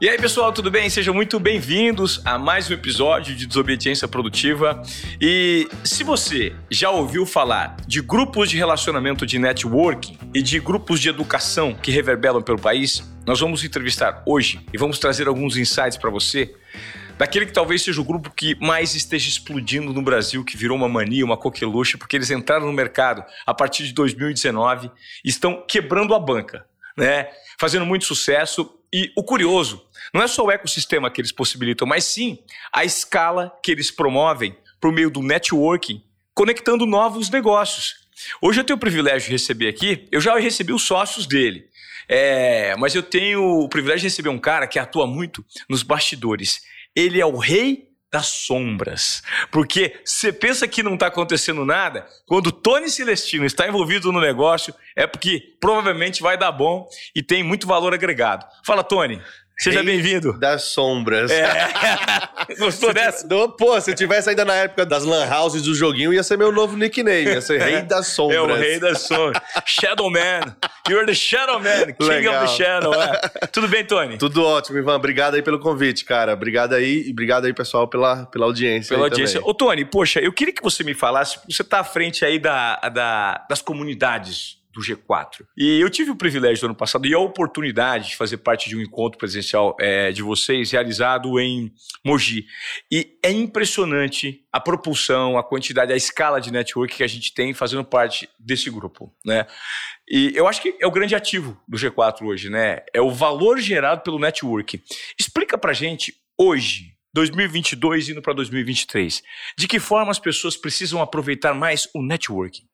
E aí, pessoal, tudo bem? Sejam muito bem-vindos a mais um episódio de Desobediência Produtiva. E se você já ouviu falar de grupos de relacionamento de networking e de grupos de educação que reverberam pelo país, nós vamos entrevistar hoje e vamos trazer alguns insights para você daquele que talvez seja o grupo que mais esteja explodindo no Brasil, que virou uma mania, uma coqueluche, porque eles entraram no mercado a partir de 2019 e estão quebrando a banca, né? Fazendo muito sucesso. E o curioso, não é só o ecossistema que eles possibilitam, mas sim a escala que eles promovem por meio do networking, conectando novos negócios. Hoje eu tenho o privilégio de receber aqui, eu já recebi os sócios dele, é, mas eu tenho o privilégio de receber um cara que atua muito nos bastidores. Ele é o rei das sombras. Porque você pensa que não está acontecendo nada, quando Tony Celestino está envolvido no negócio, é porque provavelmente vai dar bom e tem muito valor agregado. Fala, Tony. Seja bem-vindo. Das sombras. É. Gostou dessa? Pô, se tivesse ainda na época das lan houses do joguinho, ia ser meu novo nickname. Ia ser Rei das Sombras. É o Rei das Sombras. Shadow Man. You're the Shadow Man. King Legal. of the Shadow. É. Tudo bem, Tony? Tudo ótimo, Ivan. Obrigado aí pelo convite, cara. Obrigado aí e obrigado aí, pessoal, pela, pela audiência. Pela audiência. Também. Ô, Tony, poxa, eu queria que você me falasse, você está à frente aí da, da, das comunidades do G4. E eu tive o privilégio do ano passado e a oportunidade de fazer parte de um encontro presencial é, de vocês realizado em Mogi. E é impressionante a propulsão, a quantidade, a escala de network que a gente tem fazendo parte desse grupo, né? E eu acho que é o grande ativo do G4 hoje, né? É o valor gerado pelo network. Explica pra gente hoje, 2022 indo para 2023, de que forma as pessoas precisam aproveitar mais o networking?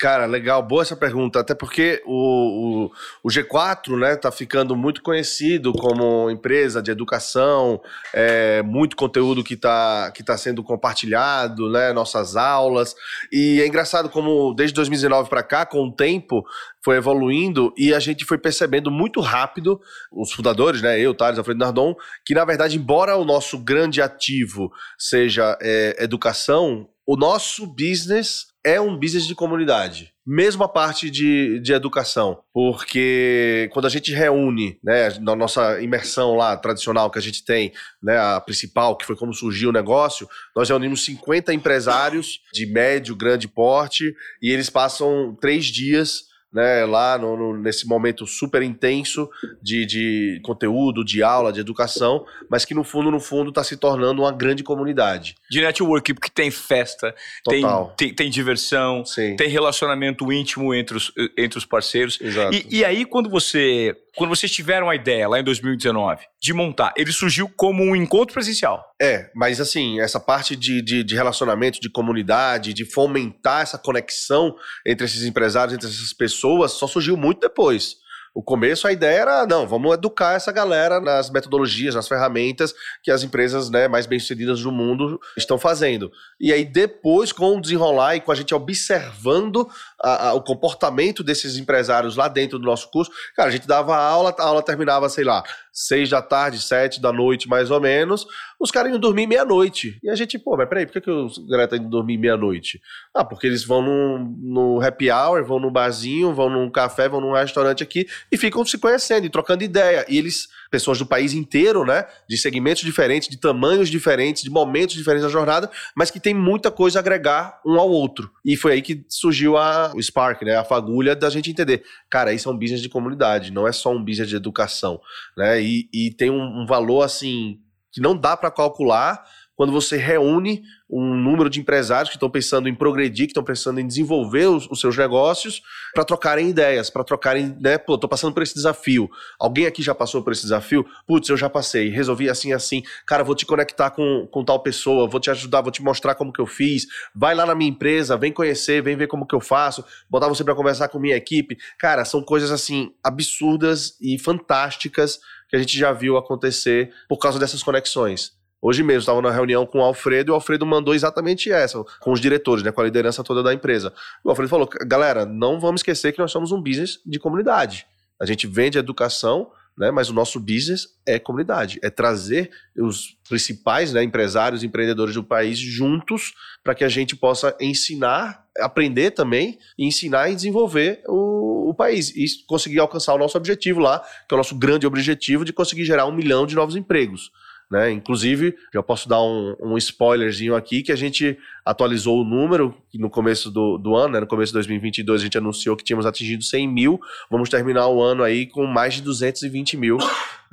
Cara, legal, boa essa pergunta, até porque o, o, o, G4 né, tá ficando muito conhecido como empresa de educação, é, muito conteúdo que está que tá sendo compartilhado, né, nossas aulas, e é engraçado como desde 2019 para cá, com o tempo, foi evoluindo e a gente foi percebendo muito rápido, os fundadores, né, eu, Thales, Alfredo Nardon, que na verdade, embora o nosso grande ativo seja é, educação, o nosso business é um business de comunidade. Mesmo a parte de, de educação, porque quando a gente reúne, né, na nossa imersão lá tradicional que a gente tem, né, a principal, que foi como surgiu o negócio, nós reunimos 50 empresários de médio, grande porte, e eles passam três dias né, lá no, no, nesse momento super intenso de, de conteúdo, de aula, de educação, mas que no fundo, no fundo, está se tornando uma grande comunidade. De network, porque tem festa, tem, tem, tem, diversão, Sim. tem relacionamento íntimo entre os, entre os parceiros. Exato. E, e aí, quando você quando vocês tiveram a ideia lá em 2019 de montar, ele surgiu como um encontro presencial. É, mas assim, essa parte de, de, de, relacionamento, de comunidade, de fomentar essa conexão entre esses empresários, entre essas pessoas, só surgiu muito depois. O começo, a ideia era, não, vamos educar essa galera nas metodologias, nas ferramentas que as empresas né, mais bem-sucedidas do mundo estão fazendo. E aí, depois, com o desenrolar e com a gente observando a, a, o comportamento desses empresários lá dentro do nosso curso, cara, a gente dava aula, a aula terminava, sei lá, seis da tarde, sete da noite, mais ou menos, os caras iam dormir meia-noite. E a gente, pô, mas peraí, por que, que os caras estão indo dormir meia-noite? Ah, porque eles vão no, no happy hour, vão no barzinho, vão num café, vão num restaurante aqui e ficam se conhecendo e trocando ideia. E eles, pessoas do país inteiro, né, de segmentos diferentes, de tamanhos diferentes, de momentos diferentes da jornada, mas que tem muita coisa a agregar um ao outro. E foi aí que surgiu a, o Spark, né, a fagulha da gente entender. Cara, isso é um business de comunidade, não é só um business de educação, né? E, e tem um, um valor assim que não dá para calcular quando você reúne um número de empresários que estão pensando em progredir, que estão pensando em desenvolver os, os seus negócios, para trocarem ideias, para trocarem, né? Pô, tô passando por esse desafio. Alguém aqui já passou por esse desafio? Putz, eu já passei, resolvi assim, assim. Cara, vou te conectar com, com tal pessoa, vou te ajudar, vou te mostrar como que eu fiz. Vai lá na minha empresa, vem conhecer, vem ver como que eu faço, botar você para conversar com minha equipe. Cara, são coisas assim absurdas e fantásticas que a gente já viu acontecer por causa dessas conexões. Hoje mesmo, estava na reunião com o Alfredo e o Alfredo mandou exatamente essa, com os diretores, né, com a liderança toda da empresa. O Alfredo falou: galera, não vamos esquecer que nós somos um business de comunidade. A gente vende educação, né? Mas o nosso business é comunidade, é trazer os principais né, empresários, empreendedores do país juntos para que a gente possa ensinar, aprender também, ensinar e desenvolver o, o, país e conseguir alcançar o nosso objetivo lá, que é o nosso grande objetivo de conseguir gerar um milhão de novos empregos. Né? Inclusive, já posso dar um, um, spoilerzinho aqui, que a gente atualizou o número no começo do, do ano, né? no começo de 2022 a gente anunciou que tínhamos atingido 100 mil, vamos terminar o ano aí com mais de 220 mil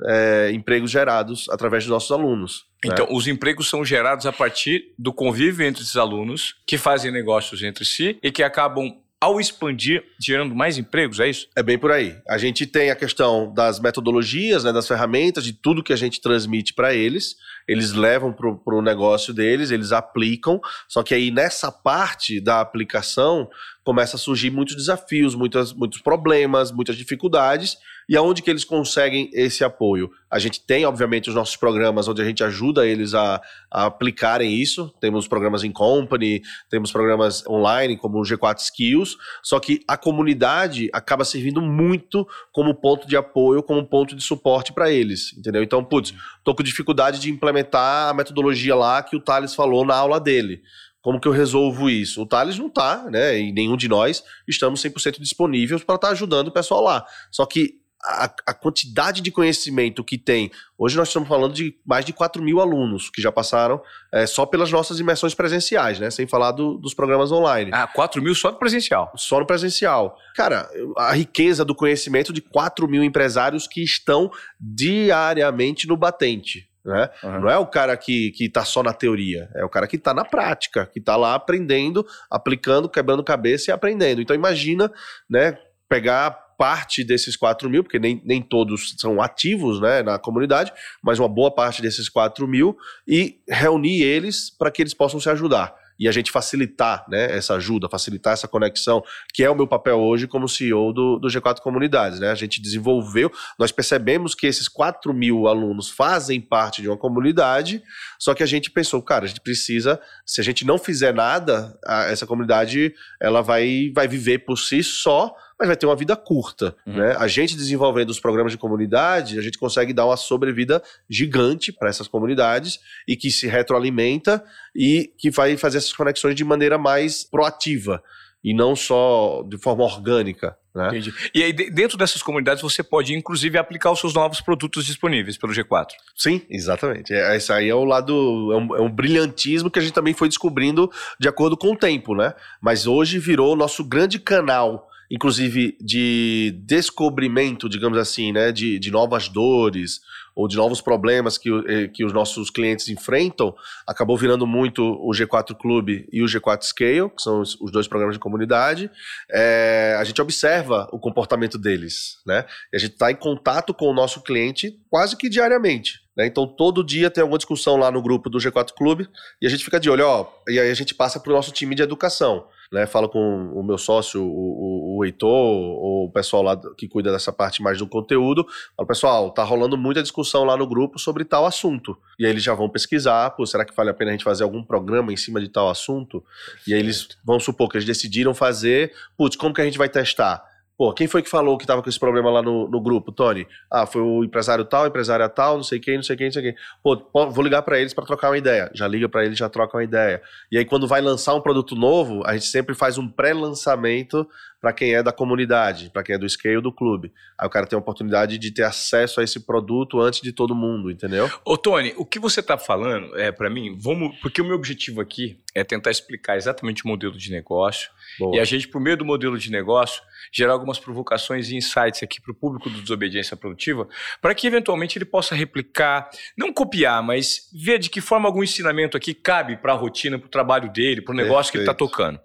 é, empregos gerados através dos nossos alunos. Né? Então, né? os empregos são gerados a partir do convívio entre esses alunos, que fazem negócios entre si e que acabam ao expandir, gerando mais empregos, é isso? É bem por aí. A gente tem a questão das metodologias, né, das ferramentas, de tudo que a gente transmite para eles. Eles levam para o negócio deles, eles aplicam. Só que aí nessa parte da aplicação começa a surgir muitos desafios, muitas, muitos problemas, muitas dificuldades e aonde que eles conseguem esse apoio? A gente tem, obviamente, os nossos programas onde a gente ajuda eles a, a aplicarem isso. Temos programas em company, temos programas online como o G4 Skills, só que a comunidade acaba servindo muito como ponto de apoio, como ponto de suporte para eles, entendeu? Então, putz, tô com dificuldade de implementar a metodologia lá que o Thales falou na aula dele. Como que eu resolvo isso? O Thales não está, né? E nenhum de nós estamos 100% disponíveis para estar tá ajudando o pessoal lá. Só que a, a, quantidade de conhecimento que tem. Hoje nós estamos falando de mais de 4 mil alunos que já passaram é, só pelas nossas imersões presenciais, né? Sem falar do, dos programas online. Ah, 4 mil só no presencial. Só no presencial. Cara, a riqueza do conhecimento de 4 mil empresários que estão diariamente no batente. Né? Uhum. Não é o cara que, que tá só na teoria, é o cara que tá na prática, que tá lá aprendendo, aplicando, quebrando cabeça e aprendendo. Então imagina, né, pegar parte desses 4 mil, porque nem, nem todos são ativos né, na comunidade, mas uma boa parte desses 4 mil, e reunir eles para que eles possam se ajudar e a gente facilitar né, essa ajuda, facilitar essa conexão, que é o meu papel hoje como CEO do, do G4 Comunidades. Né? A gente desenvolveu, nós percebemos que esses 4 mil alunos fazem parte de uma comunidade, só que a gente pensou, cara, a gente precisa, se a gente não fizer nada, a, essa comunidade ela vai, vai viver por si só mas vai ter uma vida curta. Uhum. Né? A gente desenvolvendo os programas de comunidade, a gente consegue dar uma sobrevida gigante para essas comunidades e que se retroalimenta e que vai fazer essas conexões de maneira mais proativa e não só de forma orgânica. Né? Entendi. E aí, dentro dessas comunidades, você pode, inclusive, aplicar os seus novos produtos disponíveis pelo G4. Sim, exatamente. É, esse aí é o lado, é um, é um, brilhantismo que a gente também foi descobrindo de acordo com o tempo, né? Mas hoje virou o nosso grande canal inclusive de descobrimento, digamos assim, né, de, de novas dores ou de novos problemas que, eh, que os nossos clientes enfrentam, acabou virando muito o G4 Clube e o G4 Scale, que são os, dois programas de comunidade. É, a gente observa o comportamento deles, né? E a gente está em contato com o nosso cliente quase que diariamente. Né? Então, todo dia tem alguma discussão lá no grupo do G4 Clube e a gente fica de olho, ó, e aí a gente passa para o nosso time de educação né? Falo com o meu sócio, o, o, o Heitor, ou o pessoal lá que cuida dessa parte mais do conteúdo. Falo, pessoal, tá rolando muita discussão lá no grupo sobre tal assunto. E aí eles já vão pesquisar, pô, será que vale a pena a gente fazer algum programa em cima de tal assunto? E aí eles vão supor que eles decidiram fazer, putz, como que a gente vai testar? Pô, quem foi que falou que tava com esse problema lá no, no grupo, Tony? Ah, foi o empresário tal, empresária tal, não sei quem, não sei quem, não sei quem. Pô, vou ligar para eles para trocar uma ideia. Já liga para eles, já troca uma ideia. E aí, quando vai lançar um produto novo, a gente sempre faz um pré-lançamento para quem é da comunidade, para quem é do scale do clube. Aí o cara tem a oportunidade de ter acesso a esse produto antes de todo mundo, entendeu? Ô, Tony, o que você está falando é para mim, vamos, porque o meu objetivo aqui é tentar explicar exatamente o modelo de negócio Boa. e a gente, por meio do modelo de negócio, gerar algumas provocações e insights aqui para o público do Desobediência Produtiva, para que eventualmente ele possa replicar, não copiar, mas ver de que forma algum ensinamento aqui cabe para a rotina, para o trabalho dele, para o negócio Perfeito. que ele está tocando.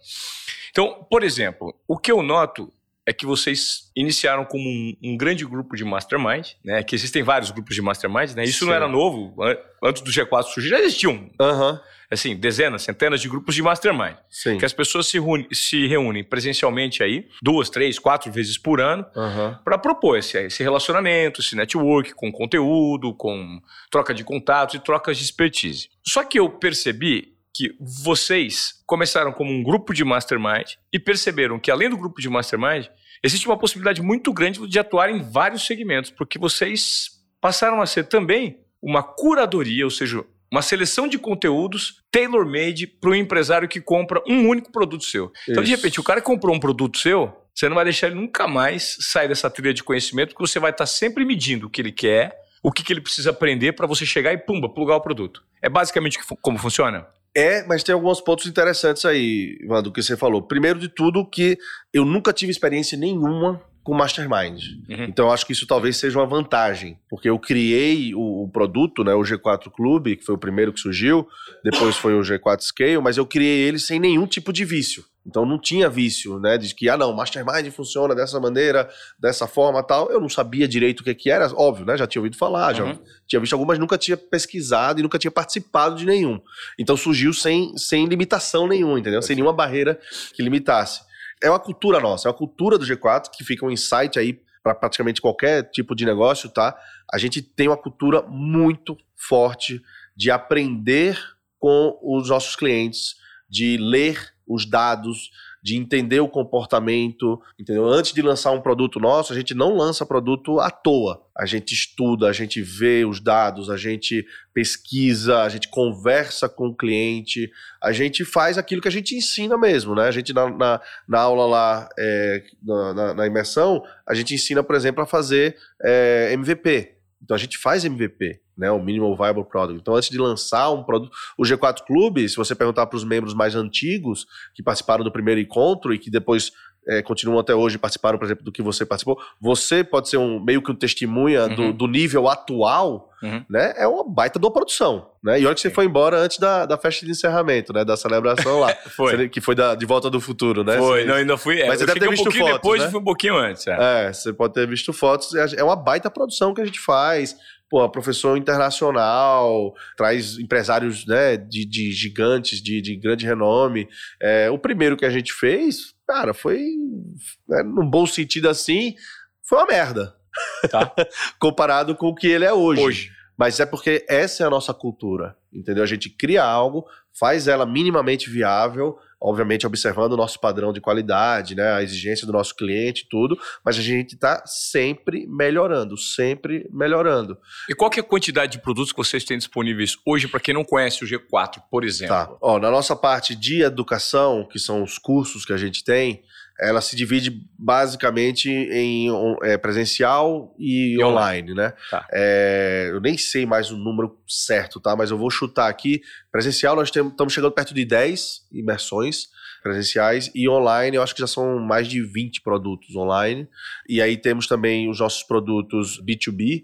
Então, por exemplo, o que eu noto é que vocês iniciaram como um, um, grande grupo de mastermind, né? Que existem vários grupos de mastermind, né? Isso Sim. não era novo. Antes do G4 surgir, já existiam. Uhum assim, dezenas, centenas de grupos de mastermind. Sim. Que as pessoas se, reúnem, se reúnem presencialmente aí, duas, três, quatro vezes por ano, uhum. para propor esse, esse relacionamento, esse network com conteúdo, com troca de contatos e trocas de expertise. Só que eu percebi que vocês começaram como um grupo de mastermind e perceberam que, além do grupo de mastermind, existe uma possibilidade muito grande de atuar em vários segmentos, porque vocês passaram a ser também uma curadoria, ou seja, uma seleção de conteúdos tailor-made para o empresário que compra um único produto seu. Isso. Então, de repente, o cara comprou um produto seu, você não vai deixar ele nunca mais sair dessa trilha de conhecimento, porque você vai estar sempre medindo o que ele quer, o que, que ele precisa aprender para você chegar e, pumba, plugar o produto. É basicamente como funciona? É, mas tem alguns pontos interessantes aí, Ivan, do que você falou. Primeiro de tudo, que eu nunca tive experiência nenhuma com Mastermind. Uhum. Então, eu acho que isso talvez seja uma vantagem, porque eu criei o, o, produto, né, o G4 Clube, que foi o primeiro que surgiu, depois foi o G4 Scale, mas eu criei ele sem nenhum tipo de vício. Então não tinha vício, né? De que, ah, não, Mastermind funciona dessa maneira, dessa forma tal. Eu não sabia direito o que, que era, óbvio, né? Já tinha ouvido falar, uhum. já tinha visto algumas, nunca tinha pesquisado e nunca tinha participado de nenhum. Então surgiu sem, sem limitação nenhuma, entendeu? Sem nenhuma barreira que limitasse. É uma cultura nossa, é uma cultura do G4 que fica um insight aí para praticamente qualquer tipo de negócio, tá? A gente tem uma cultura muito forte de aprender com os nossos clientes, de ler os dados, de entender o comportamento, entendeu? Antes de lançar um produto nosso, a gente não lança produto à toa. A gente estuda, a gente vê os dados, a gente pesquisa, a gente conversa com o cliente, a gente faz aquilo que a gente ensina mesmo, né? A gente na, na, na aula lá, é, na, na, imersão, a gente ensina, por exemplo, a fazer é, MVP. Então a gente faz MVP né, o Minimal Viable Product. Então, antes de lançar um produto, o G4 Clube, se você perguntar para os membros mais antigos que participaram do primeiro encontro e que depois é, continuam até hoje participaram, por exemplo, do que você participou, você pode ser um meio que um testemunha uhum. do, do, nível atual, uhum. né? É uma baita de uma produção, né? E olha que você foi embora antes da, da festa de encerramento, né? Da celebração lá. foi. Que foi da, de volta do futuro, né? Foi, você, não, ainda fui. É, mas você deve ter visto um fotos, depois né? e fui um pouquinho antes. É. é, você pode ter visto fotos. É uma baita produção que a gente faz pô, professor internacional, traz empresários né, de, de gigantes, de, de grande renome. É, o primeiro que a gente fez, cara, foi, né, num bom sentido assim, foi uma merda. Tá. Comparado com o que ele é hoje. Hoje. Mas é porque essa é a nossa cultura, entendeu? A gente cria algo, faz ela minimamente viável, obviamente observando o nosso padrão de qualidade, né, a exigência do nosso cliente tudo, mas a gente está sempre melhorando, sempre melhorando. E qual que é a quantidade de produtos que vocês têm disponíveis hoje para quem não conhece o G4, por exemplo? Tá. Ó, na nossa parte de educação, que são os cursos que a gente tem, ela se divide basicamente em é, presencial e, e online, online, né? Tá. É, eu nem sei mais o número certo, tá? Mas eu vou chutar aqui. Presencial, nós estamos chegando perto de 10 imersões presenciais e online eu acho que já são mais de 20 produtos online. E aí temos também os nossos produtos B2B,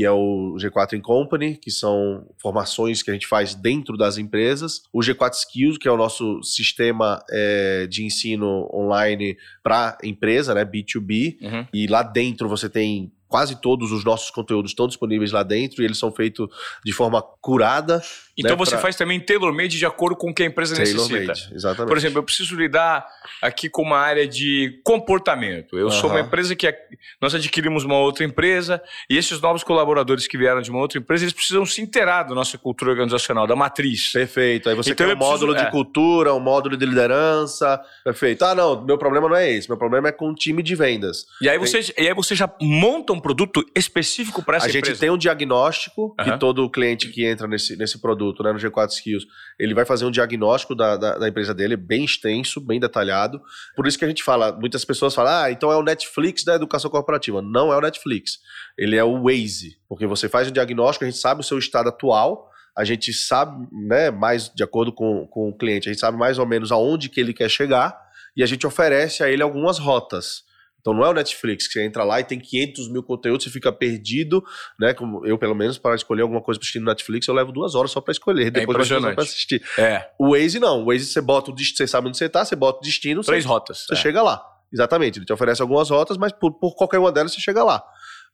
que é o G4 in Company, que são formações que a gente faz dentro das empresas, o G4 Skills, que é o nosso sistema é, de ensino online para empresa, né, B2B, uhum. e lá dentro você tem quase todos os nossos conteúdos estão disponíveis lá dentro e eles são feitos de forma curada. Então né, você pra... faz também tailor-made de acordo com o que a empresa necessita. Exatamente. Por exemplo, eu preciso lidar aqui com uma área de comportamento. Eu sou uma empresa que é... nós adquirimos uma outra empresa e esses novos colaboradores que vieram de uma outra empresa, eles precisam se inteirar da nossa cultura organizacional, da matriz. Perfeito. Aí você então, tem um módulo preciso... de é. cultura, um módulo de liderança. Perfeito. Ah, não, meu problema não é esse. Meu problema é com o time de vendas. E aí, você, e aí você já monta um produto específico para essa a empresa. A gente tem um diagnóstico que todo cliente que entra nesse, nesse produto, né, no G4 Skills, ele vai fazer um diagnóstico da, da, da, empresa dele, bem extenso, bem detalhado. Por isso que a gente fala, muitas pessoas falam, ah, então é o Netflix da educação corporativa. Não é o Netflix, ele é o Waze, porque você faz um diagnóstico, a gente sabe o seu estado atual, a gente sabe, né, mais de acordo com, com o cliente, a gente sabe mais ou menos aonde que ele quer chegar e a gente oferece a ele algumas rotas. Então não é o Netflix que você entra lá e tem 500 mil conteúdos, você fica perdido, né? Como eu, pelo menos, para escolher alguma coisa para assistir no Netflix, eu levo duas horas só para escolher, é depois duas horas para assistir. É. O Waze não. O Waze você bota o destino, você sabe onde você está, você bota o destino. Três você, rotas. Você é. chega lá. Exatamente. Ele te oferece algumas rotas, mas por, por qualquer uma delas você chega lá.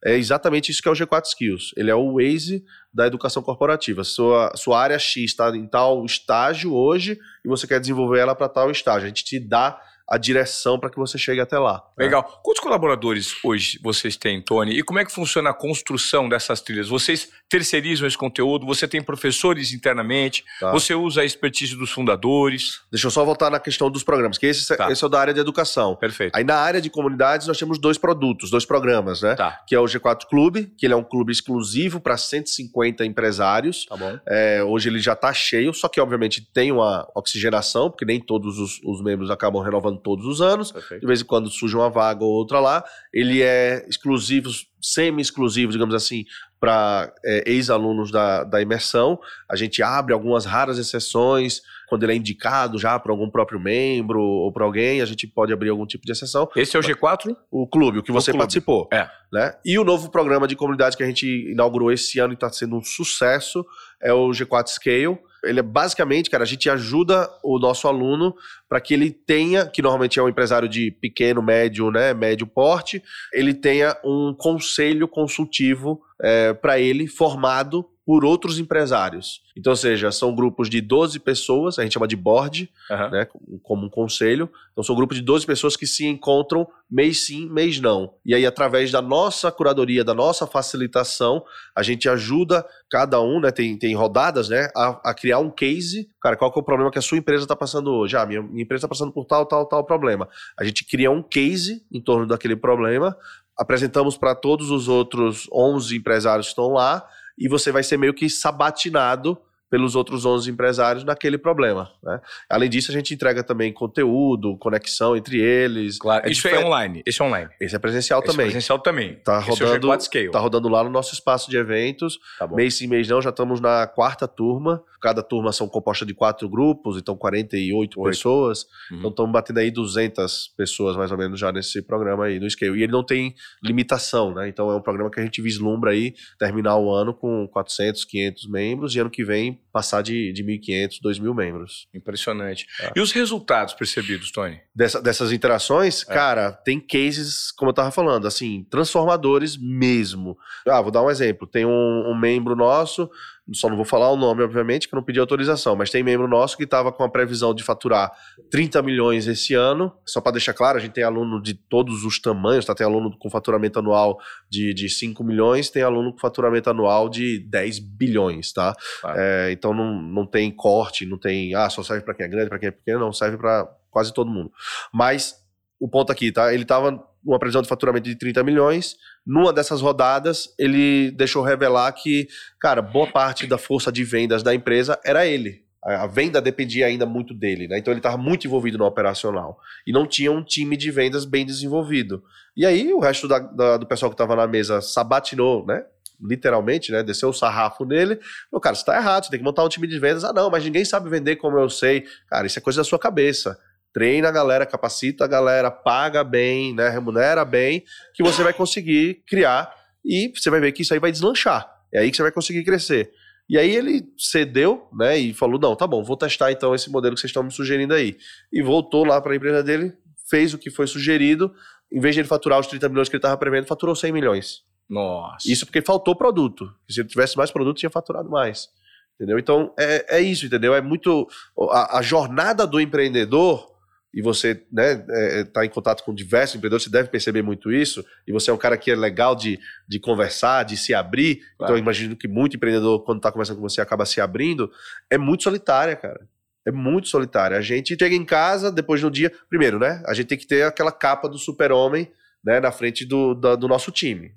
É exatamente isso que é o G4 Skills. Ele é o Waze da educação corporativa. Sua, sua área X está em tal estágio hoje e você quer desenvolver ela para tal estágio. A gente te dá a direção para que você chegue até lá. Né? Legal. Né? Quantos colaboradores hoje vocês têm, Tony? E como é que funciona a construção dessas trilhas? Vocês terceirizam esse conteúdo? Você tem professores internamente? Tá. Você usa a expertise dos fundadores? Deixa eu só voltar na questão dos programas, que esse, tá. esse é o da área de educação. Perfeito. Aí na área de comunidades nós temos dois produtos, dois programas, né? Tá. Que é o G4 Clube, que ele é um clube exclusivo para 150 empresários. Tá bom. É, hoje ele já está cheio, só que obviamente tem uma oxigenação, porque nem todos os, os membros acabam renovando todos os anos. Perfeito. De vez em quando surge uma vaga ou outra lá. Ele é exclusivo, semi-exclusivo, digamos assim, para é, ex-alunos da, da imersão. A gente abre algumas raras exceções quando ele é indicado já para algum próprio membro ou para alguém, a gente pode abrir algum tipo de exceção. Esse é o G4? O clube, o que você clube. participou. É. Né? E o novo programa de comunidade que a gente inaugurou esse ano e está sendo um sucesso é o G4 Scale. Ele é basicamente, cara, a gente ajuda o nosso aluno para que ele tenha, que normalmente é um empresário de pequeno, médio, né, médio porte, ele tenha um conselho consultivo é, para ele formado por outros empresários. Então, ou seja, são grupos de 12 pessoas, a gente chama de board, uhum. né, como um conselho. Então, são grupos de 12 pessoas que se encontram mês sim, mês não. E aí, através da nossa curadoria, da nossa facilitação, a gente ajuda cada um, né, tem, tem rodadas, né, a, a criar um case. Cara, qual que é o problema que a sua empresa está passando hoje? Ah, minha, minha empresa está passando por tal, tal, tal problema. A gente cria um case em torno daquele problema, apresentamos para todos os outros 11 empresários que estão lá, e você vai ser meio que sabatinado pelos outros 11 empresários naquele problema. Né? Além disso, a gente entrega também conteúdo, conexão entre eles. Claro, é isso é online. Esse é online. Esse é presencial Esse é também. É presencial também. Tá Esse rodando, é tá rodando lá no nosso espaço de eventos. Tá mês sim, mês não, já estamos na quarta turma. Cada turma são composta de quatro grupos, então 48 Oito. pessoas. Uhum. Então estamos batendo aí 200 pessoas mais ou menos já nesse programa aí no Scale. E ele não tem limitação, né? Então é um programa que a gente vislumbra aí terminar o ano com 400, 500 membros e ano que vem passar de, de 1.500, 2.000 membros. Impressionante. É. E os resultados percebidos, Tony? Dessa, dessas interações, é. cara, tem cases, como eu tava falando, assim, transformadores mesmo. Ah, vou dar um exemplo. Tem um, um membro nosso só não vou falar o nome, obviamente, que não pedi autorização, mas tem membro nosso que estava com a previsão de faturar 30 milhões esse ano. Só para deixar claro, a gente tem aluno de todos os tamanhos, tá? Tem aluno com faturamento anual de, de 5 milhões, tem aluno com faturamento anual de 10 bilhões, tá? É, então não, não tem corte, não tem, ah, só serve para quem é grande, para quem é pequeno, não, serve para quase todo mundo. Mas o ponto aqui, tá? Ele estava uma previsão de faturamento de 30 milhões. Numa dessas rodadas, ele deixou revelar que, cara, boa parte da força de vendas da empresa era ele. A venda dependia ainda muito dele, né? Então ele estava muito envolvido no operacional. E não tinha um time de vendas bem desenvolvido. E aí o resto da, da, do pessoal que estava na mesa sabatinou, né? literalmente, né? Desceu o sarrafo nele. Falou, cara, você tá errado, você tem que montar um time de vendas. Ah, não, mas ninguém sabe vender como eu sei. Cara, isso é coisa da sua cabeça treina a galera, capacita a galera, paga bem, né, remunera bem, que você vai conseguir criar e você vai ver que isso aí vai deslanchar. É aí que você vai conseguir crescer. E aí ele cedeu, né, e falou: "Não, tá bom, vou testar então esse modelo que vocês estão me sugerindo aí". E voltou lá para a empresa dele, fez o que foi sugerido, em vez de ele faturar os 30 milhões que ele estava prevendo, faturou 100 milhões. Nossa. Isso porque faltou produto. Se ele tivesse mais produto, tinha faturado mais. Entendeu? Então é, é isso, entendeu? É muito a, a jornada do empreendedor e você né, é, tá em contato com diversos empreendedores, você deve perceber muito isso, e você é um cara que é legal de, de conversar, de se abrir, então, claro. então eu imagino que muito empreendedor, quando está conversando com você, acaba se abrindo, é muito solitária, cara. É muito solitária. A gente chega em casa, depois do dia, primeiro, né, a gente tem que ter aquela capa do super-homem, né, na frente do, da, do nosso time.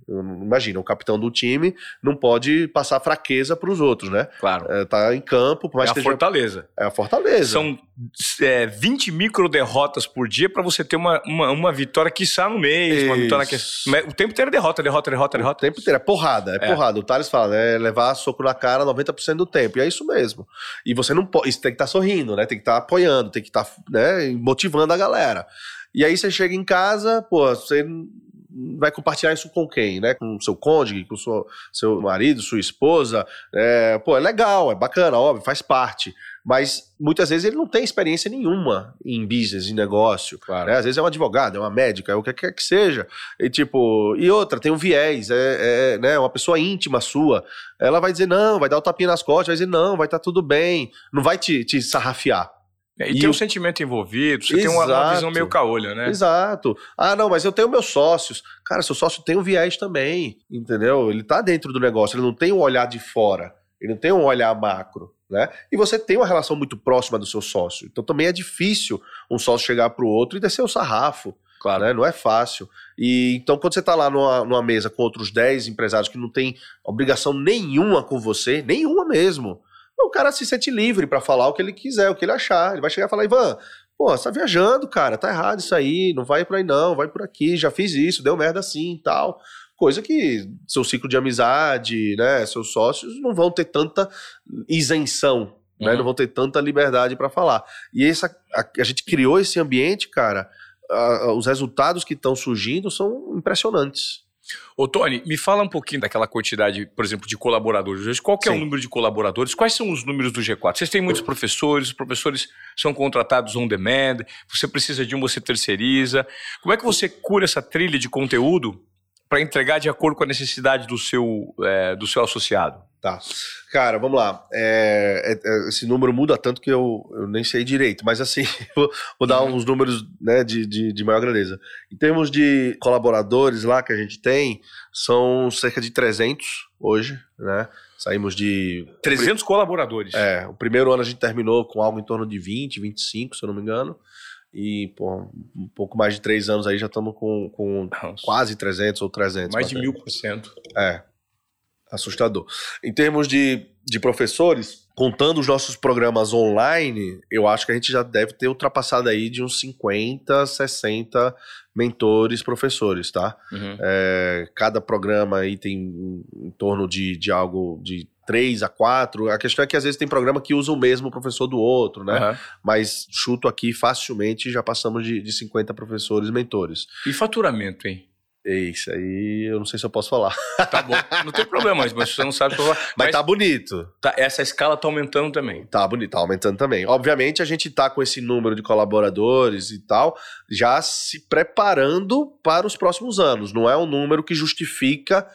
Imagina, o capitão do time não pode passar fraqueza para os outros, né? Claro. É, tá em campo. Mas é a esteja... fortaleza. É a fortaleza. São é, 20 micro derrotas por dia para você ter uma, uma, uma vitória que está no mês, uma vitória que... O tempo inteiro é derrota, derrota, derrota, derrota. O tempo inteiro é porrada, é, é. porrada. O Thales fala, é levar soco na cara 90% do tempo. E é isso mesmo. E você não pode... Isso tem que estar tá sorrindo, né? Tem que estar tá apoiando, tem que estar tá, né, motivando a galera. E aí você chega em casa, pô, você vai compartilhar isso com quem, né? Com seu cônjuge, com seu, seu marido, sua esposa. É, pô, é legal, é bacana, óbvio, faz parte. Mas muitas vezes ele não tem experiência nenhuma em business, em negócio. Claro. Né? Às vezes é um advogado, é uma médica, é o que quer que seja. E tipo, e outra, tem um viés, é, é né, uma pessoa íntima sua. Ela vai dizer não, vai dar o tapinha nas costas, vai dizer não, vai estar tá tudo bem, não vai te, te sarrafiar. É, e, e tem o... um sentimento envolvido, você Exato. tem uma, visão meio caolha, né? Exato. Ah, não, mas eu tenho meus sócios. Cara, seu sócio tem um viés também, entendeu? Ele tá dentro do negócio, ele não tem um olhar de fora, ele não tem um olhar macro. Né? E você tem uma relação muito próxima do seu sócio. Então também é difícil um sócio chegar para o outro e descer o sarrafo. Claro. Né? Não é fácil. E então, quando você está lá numa, numa, mesa com outros 10 empresários que não tem obrigação nenhuma com você, nenhuma mesmo, o cara se sente livre para falar o que ele quiser, o que ele achar. Ele vai chegar e falar, Ivan, pô, você tá viajando, cara, tá errado isso aí, não vai por aí não, vai por aqui, já fiz isso, deu merda assim e tal. Coisa que seu ciclo de amizade, né, seus sócios não vão ter tanta isenção, né, uhum. não vão ter tanta liberdade para falar. E essa, a, a gente criou esse ambiente, cara, os resultados que estão surgindo são impressionantes. Ô, Tony, me fala um pouquinho daquela quantidade, por exemplo, de colaboradores. Qual é o número de colaboradores? Quais são os números do G4? Vocês têm muitos professores, os professores são contratados on demand, você precisa de um, você terceiriza. Como é que você cura essa trilha de conteúdo para entregar de acordo com a necessidade do seu, é, do seu associado? Tá. Cara, vamos lá. É, é, é, esse número muda tanto que eu, eu nem sei direito, mas assim, vou, vou dar uhum. uns números né, de, de, de, maior grandeza. Em termos de colaboradores lá que a gente tem, são cerca de 300 hoje, né? Saímos de. 300 colaboradores. É, o primeiro ano a gente terminou com algo em torno de 20, 25, se eu não me engano. E, pô, um pouco mais de três anos aí já estamos com, com quase 300 ou 300. Mais de mil por cento. É, assustador. Em termos de, de professores, contando os nossos programas online, eu acho que a gente já deve ter ultrapassado aí de uns 50, 60 mentores, professores, tá? Uhum. É, cada programa aí tem em torno de, de algo de três a quatro. A questão é que às vezes tem programa que usa o mesmo professor do outro, né? Uhum. Mas chuto aqui facilmente já passamos de, de 50 professores mentores. E faturamento, hein? Isso aí, eu não sei se eu posso falar. Tá bom, não tem problema, mas você não sabe falar. Mas, mas tá bonito. Tá, essa escala tá aumentando também. Tá bonito, tá aumentando também. Obviamente, a gente tá com esse número de colaboradores e tal, já se preparando para os próximos anos. Não é um número que justifica.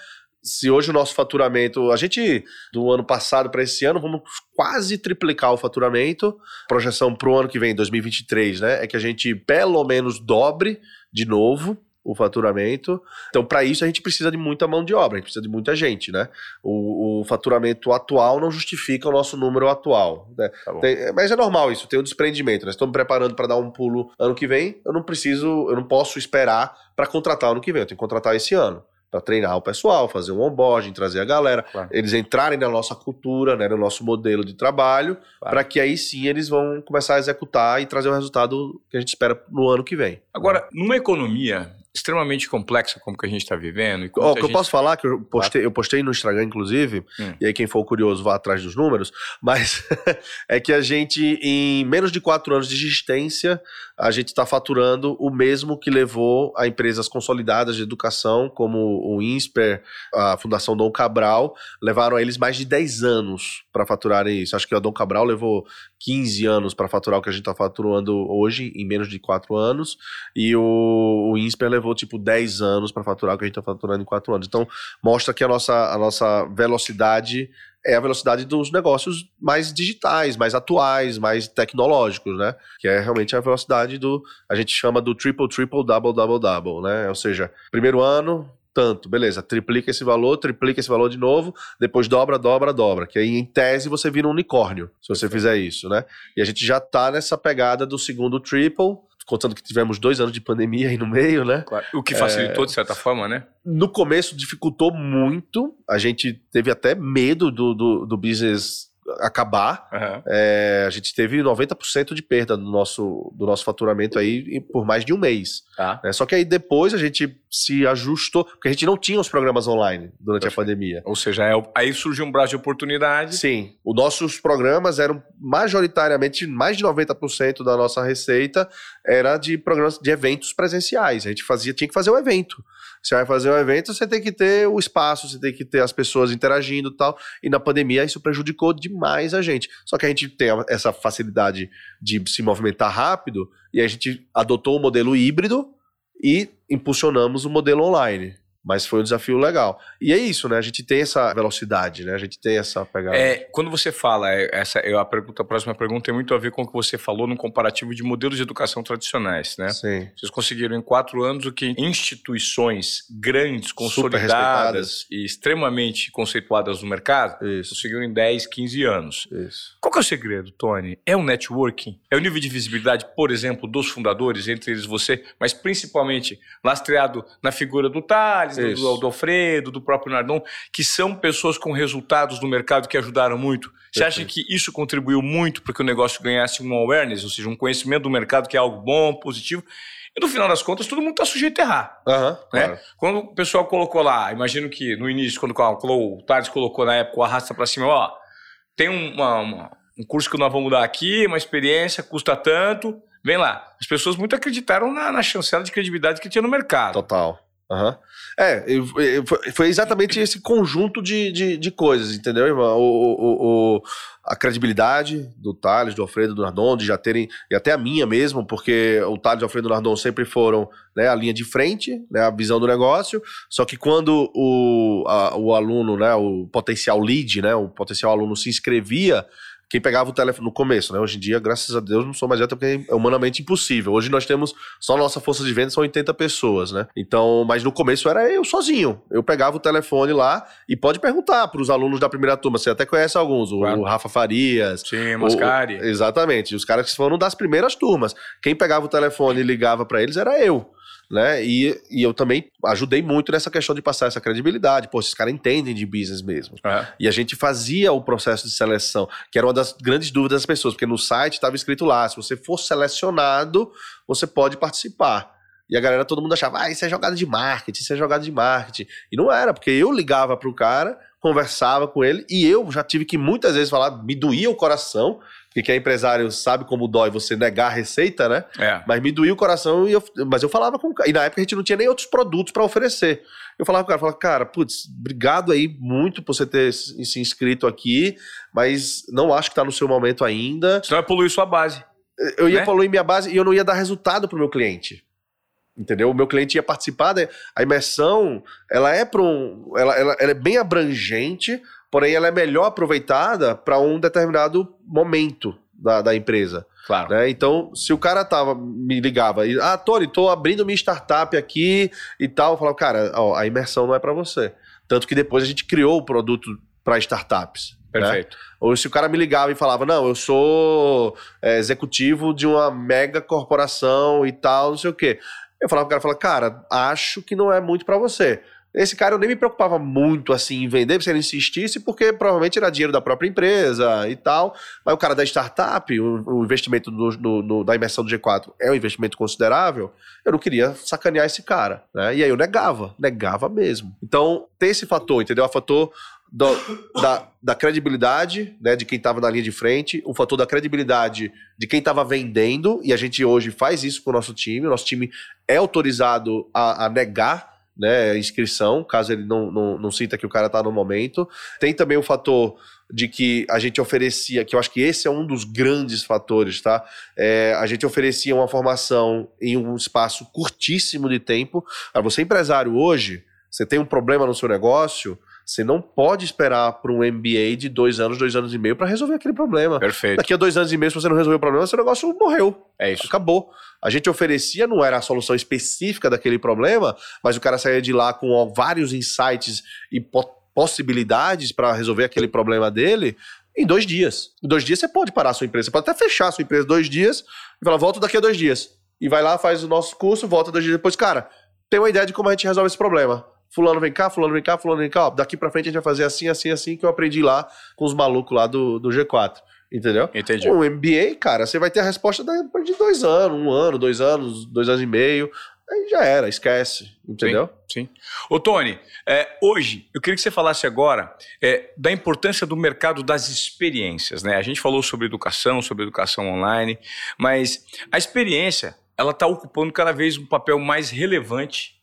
Se hoje o nosso faturamento, a gente do ano passado para esse ano, vamos quase triplicar o faturamento. Projeção para o ano que vem, 2023, né? É que a gente pelo menos dobre de novo o faturamento. Então, para isso, a gente precisa de muita mão de obra, a gente precisa de muita gente, né? O, o faturamento atual não justifica o nosso número atual. Né? Tá tem, mas é normal isso, tem um desprendimento. Nós estamos preparando para dar um pulo ano que vem, eu não preciso, eu não posso esperar para contratar ano que vem, eu tenho que contratar esse ano para treinar o pessoal, fazer um onboarding, trazer a galera, claro. eles entrarem na nossa cultura, né, no nosso modelo de trabalho, claro. para que aí sim eles vão começar a executar e trazer o resultado que a gente espera no ano que vem. Agora, numa economia extremamente complexa como que a gente está vivendo. O que gente... eu posso falar, que eu postei, eu postei no Instagram, inclusive, hum. e aí quem for curioso vá atrás dos números, mas é que a gente, em menos de quatro anos de existência, a gente está faturando o mesmo que levou a empresas consolidadas de educação, como o INSPER, a Fundação Dom Cabral, levaram a eles mais de 10 anos para faturarem isso. Acho que a Dom Cabral levou 15 anos para faturar o que a gente está faturando hoje, em menos de quatro anos, e o, o INSPER levou levou tipo 10 anos para faturar o que a gente está faturando em 4 anos. Então, mostra que a nossa, a nossa velocidade é a velocidade dos negócios mais digitais, mais atuais, mais tecnológicos, né? Que é realmente a velocidade do. A gente chama do triple, triple, double, double, double, né? Ou seja, primeiro ano, tanto, beleza, triplica esse valor, triplica esse valor de novo, depois dobra, dobra, dobra, que aí em tese você vira um unicórnio, se você fizer isso, né? E a gente já tá nessa pegada do segundo triple, contando que tivemos dois anos de pandemia aí no meio, né? Claro. O que facilitou, é... de certa forma, né? No começo dificultou muito, a gente teve até medo do, do, do business acabar, uhum. é, a gente teve 90% de perda do nosso, do nosso faturamento aí por mais de um mês. Tá. Né? Só que aí depois a gente se ajustou, porque a gente não tinha os programas online durante Perfeito. a pandemia. Ou seja, é, aí surgiu um braço de oportunidade. Sim. Os nossos programas eram majoritariamente, mais de 90% da nossa receita era de programas de eventos presenciais. A gente fazia, tinha que fazer o um evento. Você vai fazer um evento, você tem que ter o espaço, você tem que ter as pessoas interagindo e tal. E na pandemia isso prejudicou demais a gente. Só que a gente tem essa facilidade de se movimentar rápido e a gente adotou o modelo híbrido e impulsionamos o modelo online. Mas foi um desafio legal. E é isso, né? A gente tem essa velocidade, né? A gente tem essa pegada. É, quando você fala, é, essa, a, pergunta, a próxima pergunta tem muito a ver com o que você falou no comparativo de modelos de educação tradicionais, né? Sim. Vocês conseguiram em quatro anos o que instituições grandes, consolidadas e extremamente conceituadas no mercado isso. conseguiram em 10, 15 anos. Isso. Qual que é o segredo, Tony? É o networking? É o nível de visibilidade, por exemplo, dos fundadores, entre eles você, mas principalmente lastreado na figura do Thales, do, Isso. do Alfredo, do próprio Nardon, que são pessoas com resultados no mercado que ajudaram muito. Você acha que isso contribuiu muito para que o negócio ganhasse um awareness, ou seja, um conhecimento do mercado que é algo bom, positivo? E no final das contas, todo mundo está sujeito a errar. Aham, Né? claro. Quando o pessoal colocou lá, imagino que no início, quando o Thales colocou na época o arrasta para cima, ó, tem uma- uma- um curso que nós vamos dar aqui, uma experiência, custa tanto, vem lá. As pessoas muito acreditaram na, na chancela de credibilidade que tinha no mercado. Total. Aham. É, foi exatamente esse conjunto de, de, de coisas, entendeu, irmão? O, o- o- a credibilidade do Thales, do Alfredo, do Nardon, de já terem, e até a minha mesmo, porque o Thales, o Alfredo e o Nardon sempre foram né, a linha de frente, né, a visão do negócio, só que quando o, a- o aluno, né, o potencial lead, né, o potencial aluno se inscrevia, quem pegava o telefone no começo, né? Hoje em dia, graças a Deus, não sou mais até porque é humanamente impossível. Hoje nós temos só nossa força de venda são 80 pessoas, né? Então, mas no começo era eu sozinho. Eu pegava o telefone lá e pode perguntar para os alunos da primeira turma. Você até conhece alguns, o, Claro. o Rafa Farias. Sim, o- Mascari. exatamente. Os caras que foram das primeiras turmas. Quem pegava o telefone e ligava para eles era eu. Né? E, e eu também ajudei muito nessa questão de passar essa credibilidade. Pô, esses caras entendem de business mesmo. É. E a gente fazia o processo de seleção, que era uma das grandes dúvidas das pessoas, porque no site estava escrito lá: se você for selecionado, você pode participar. E a galera, todo mundo achava, ah, isso é jogada de marketing, isso é jogada de marketing. E não era, porque eu ligava pro cara, conversava com ele, e eu já tive que muitas vezes falar, me doía o coração, quem é empresário sabe como dói você negar a receita, né? É. Mas me doía o coração, e eu, mas eu falava com o cara. E na época a gente não tinha nem outros produtos para oferecer. Eu falava com o cara, falava, cara, putz, obrigado aí muito por você ter se se inscrito aqui, mas não acho que tá no seu momento ainda. Senão vai poluir sua base. Eu ia Né? poluir minha base e eu não ia dar resultado pro meu cliente. Entendeu? O meu cliente ia participar, da, a imersão, ela é para um, ela, ela, ela é bem abrangente, porém ela é melhor aproveitada para um determinado momento da, da empresa. Claro. Né? Então, se o cara tava, me ligava e, ah, Tony, tô abrindo minha startup aqui e tal, eu falava, cara, ó, a imersão não é para você. Tanto que depois a gente criou o produto para startups. né? Perfeito. Ou se o cara me ligava e falava, não, eu sou é, executivo de uma mega corporação e tal, não sei o quê. Eu falava pro cara, falava, cara, acho que não é muito para você. Esse cara eu nem me preocupava muito assim em vender, se ele insistisse, porque provavelmente era dinheiro da própria empresa e tal. Mas o cara da startup, o, o investimento do- do- do- da imersão do G4 é um investimento considerável, eu não queria sacanear esse cara. Né? E aí eu negava, negava mesmo. Então, tem esse fator, entendeu? O fator do- da, da credibilidade né, de quem estava na linha de frente, o fator da credibilidade de quem estava vendendo, e a gente hoje faz isso com o nosso time. O nosso time é autorizado a, a negar né, inscrição, caso ele não, não, não sinta que o cara está no momento. Tem também o fator de que a gente oferecia, que eu acho que esse é um dos grandes fatores, tá? É, a gente oferecia uma formação em um espaço curtíssimo de tempo. Para você empresário hoje, você tem um problema no seu negócio, você não pode esperar para um MBA de dois anos, dois anos e meio para resolver aquele problema. Perfeito. Daqui a dois anos e meio, se você não resolver o problema, seu negócio morreu. É isso. Acabou. A gente oferecia, não era a solução específica daquele problema, mas o cara saía de lá com ó, vários insights e po- possibilidades para resolver aquele problema dele em dois dias. Em dois dias você pode parar a sua empresa. Você pode até fechar a sua empresa dois dias e falar, volto daqui a dois dias. E vai lá, faz o nosso curso, volta dois dias depois. Cara, tem uma ideia de como a gente resolve esse problema. Fulano vem cá, fulano vem cá, fulano vem cá. Ó, daqui pra frente a gente vai fazer assim, assim, assim, que eu aprendi lá com os malucos lá do, do G4. Entendeu? Entendi. Um MBA, cara, você vai ter a resposta depois de dois anos, um ano, dois anos, dois anos e meio. Aí já era, esquece, entendeu? Sim. Ô, Tony, é, hoje eu queria que você falasse agora é, da importância do mercado das experiências. Né? A gente falou sobre educação, sobre educação online, mas a experiência ela está ocupando cada vez um papel mais relevante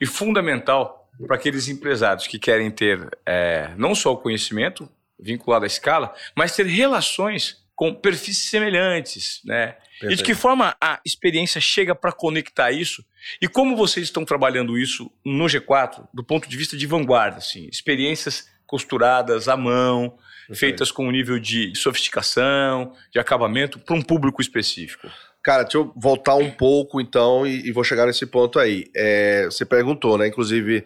e fundamental para aqueles empresários que querem ter é, não só o conhecimento vinculado à escala, mas ter relações com perfis semelhantes, né? Perfeito. E de que forma a experiência chega para conectar isso? E como vocês estão trabalhando isso no G4, do ponto de vista de vanguarda, assim, experiências costuradas à mão, Perfeito. feitas com um nível de sofisticação, de acabamento para um público específico. Cara, deixa eu voltar um pouco então e, e vou chegar nesse ponto aí. É, você perguntou, né? Inclusive,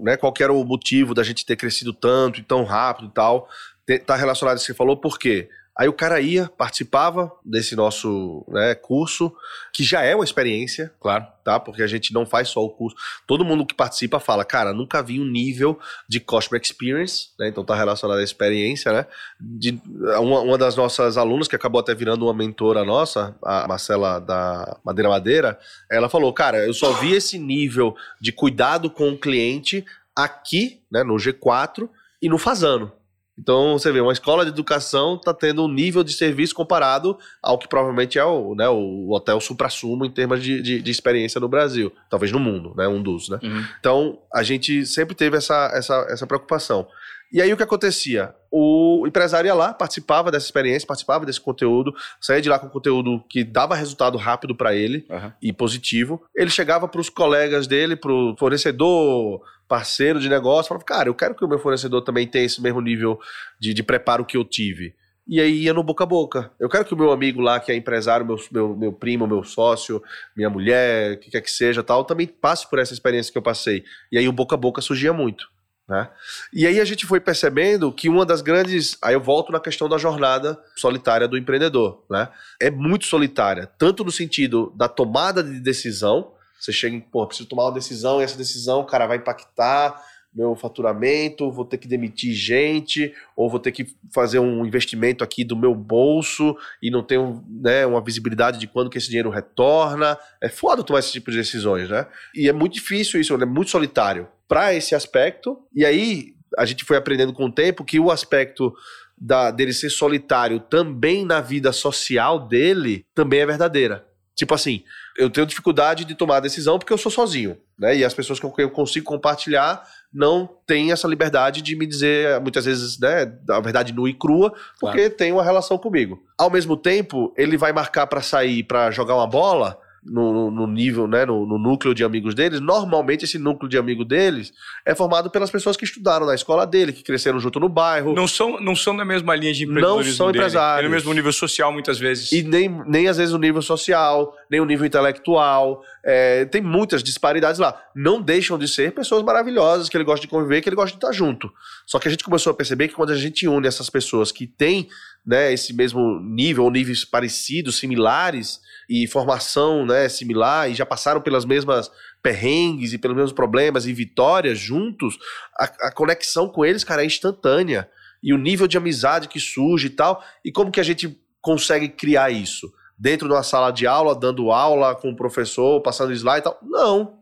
né, qual era o motivo da gente ter crescido tanto e tão rápido e tal. Te- Tá relacionado a isso que você falou, por quê? Aí o cara ia, participava desse nosso né, curso, que já é uma experiência, Claro. tá? Porque a gente não faz só o curso. Todo mundo que participa fala, cara, nunca vi um nível de customer experience, né? Então tá relacionado à experiência, né? De, uma, uma das nossas alunas, que acabou até virando uma mentora nossa, a Marcela da Madeira Madeira, ela falou, cara, eu só vi esse nível de cuidado com o cliente aqui, né, no G4 e no Fazano. Então, você vê, uma escola de educação está tendo um nível de serviço comparado ao que provavelmente é o, né, o hotel supra-sumo em termos de, de, de experiência no Brasil. Talvez no mundo, né? Um dos, né? Uhum. Então, a gente sempre teve essa, essa, essa preocupação. E aí, o que acontecia? O empresário ia lá, participava dessa experiência, participava desse conteúdo, saía de lá com conteúdo que dava resultado rápido para ele Aham. e positivo. Ele chegava para os colegas dele, para o fornecedor, parceiro de negócio, falava: Cara, eu quero que o meu fornecedor também tenha esse mesmo nível de, de preparo que eu tive. E aí ia no boca a boca. Eu quero que o meu amigo lá, que é empresário, meu, meu, meu primo, meu sócio, minha mulher, o que quer que seja, tal, também passe por essa experiência que eu passei. E aí o boca a boca surgia muito. Né? E aí a gente foi percebendo que uma das grandes. Aí eu volto na questão da jornada solitária do empreendedor. Né? É muito solitária, tanto no sentido da tomada de decisão. Você chega em, pô, preciso tomar uma decisão, e essa decisão, cara, vai impactar meu faturamento, vou ter que demitir gente, ou vou ter que fazer um investimento aqui do meu bolso e não tenho né, uma visibilidade de quando que esse dinheiro retorna. É foda tomar esse tipo de decisões, né? E é muito difícil isso, é muito solitário para esse aspecto. E aí a gente foi aprendendo com o tempo que o aspecto da, dele ser solitário também na vida social dele também é verdadeira. Tipo assim, eu tenho dificuldade de tomar a decisão porque eu sou sozinho, né? E as pessoas com quem eu consigo compartilhar não têm essa liberdade de me dizer, muitas vezes, né, a verdade nua e crua, porque tem uma relação comigo. Ao mesmo tempo, ele vai marcar para sair para jogar uma bola no, no nível, né, no, no, núcleo de amigos deles, normalmente esse núcleo de amigo deles é formado pelas pessoas que estudaram na escola dele, que cresceram junto no bairro. Não são, não são da mesma linha de empreendedorismo Não são dele. empresários. É no mesmo nível social, muitas vezes. E nem, nem às vezes o nível social, nem o nível intelectual. É, tem muitas disparidades lá. Não deixam de ser pessoas maravilhosas, que ele gosta de conviver, que ele gosta de estar junto. Só que a gente começou a perceber que quando a gente une essas pessoas que têm né, esse mesmo nível, ou níveis parecidos, similares, e formação né, similar, e já passaram pelas mesmas perrengues e pelos mesmos problemas e vitórias juntos, a, a conexão com eles, cara, é instantânea. E o nível de amizade que surge e tal. E como que a gente consegue criar isso? Dentro de uma sala de aula, dando aula com o professor, passando slide e tal? Não.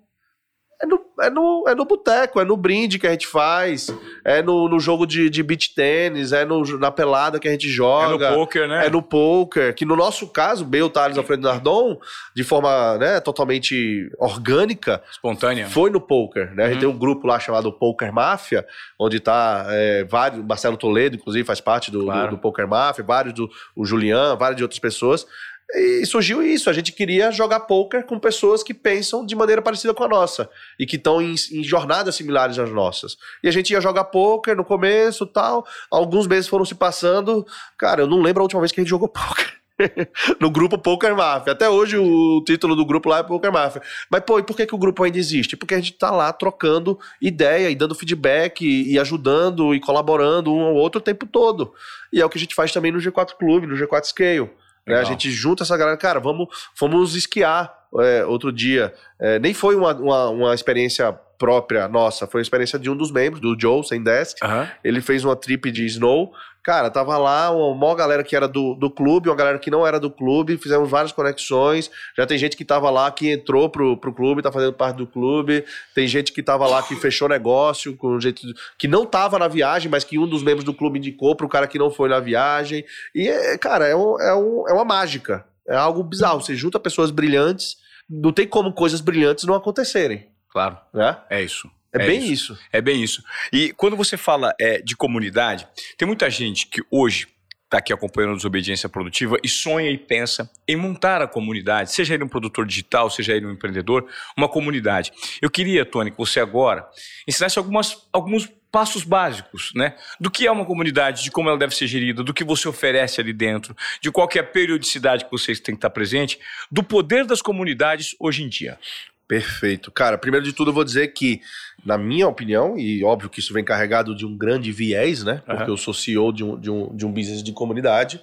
É no, é no, é no boteco, é no brinde que a gente faz, é no, no jogo de, de beach tênis, é no, na pelada que a gente joga. É no poker, né? É no poker, que no nosso caso, Bale, Thales, Alfredo Nardon, de forma né, totalmente orgânica, Espontânea. foi no poker, né? A gente Uhum. tem um grupo lá chamado Poker Máfia, onde tá é, vários, Marcelo Toledo, inclusive, faz parte do, Claro. do, do Poker Máfia, vários do o Julian, várias de outras pessoas. E surgiu isso, a gente queria jogar poker com pessoas que pensam de maneira parecida com a nossa e que estão em, em jornadas similares às nossas. E a gente ia jogar poker no começo tal, alguns meses foram se passando, cara, eu não lembro a última vez que a gente jogou poker. no grupo Poker Mafia. Até hoje o título do grupo lá é Poker Mafia. Mas, pô, e por que, que o grupo ainda existe? Porque a gente tá lá trocando ideia e dando feedback e, e ajudando e colaborando um ao outro o tempo todo. E é o que a gente faz também no G4 Clube, no G4 Scale. Né? A gente junta essa galera, cara, vamos, vamos esquiar é, outro dia. É, nem foi uma, uma, uma experiência própria nossa, foi uma experiência de um dos membros, do Joe Sendesk. Aham. Ele fez uma trip de snow. Cara, tava lá uma maior galera que era do, do clube, uma galera que não era do clube, fizemos várias conexões. Já tem gente que tava lá que entrou pro, pro clube, tá fazendo parte do clube. Tem gente que tava lá que fechou negócio com jeito que não tava na viagem, mas que um dos membros do clube indicou pro cara que não foi na viagem. E, é, cara, é, um, é, um, é uma mágica. É algo bizarro. Você junta pessoas brilhantes, não tem como coisas brilhantes não acontecerem, Claro. né? É isso. É, É bem isso. isso. É bem isso. E quando você fala é, de comunidade, tem muita gente que hoje está aqui acompanhando a Desobediência Produtiva e sonha e pensa em montar a comunidade, seja ele um produtor digital, seja ele um empreendedor, uma comunidade. Eu queria, Tony, que você agora ensinasse algumas, alguns passos básicos, né? Do que é uma comunidade, de como ela deve ser gerida, do que você oferece ali dentro, de qual é a periodicidade que vocês têm que estar presente, do poder das comunidades hoje em dia. Perfeito. Cara, primeiro de tudo eu vou dizer que, na minha opinião, e óbvio que isso vem carregado de um grande viés, né? Porque uhum. eu sou CEO de um, de, um, de um business de comunidade,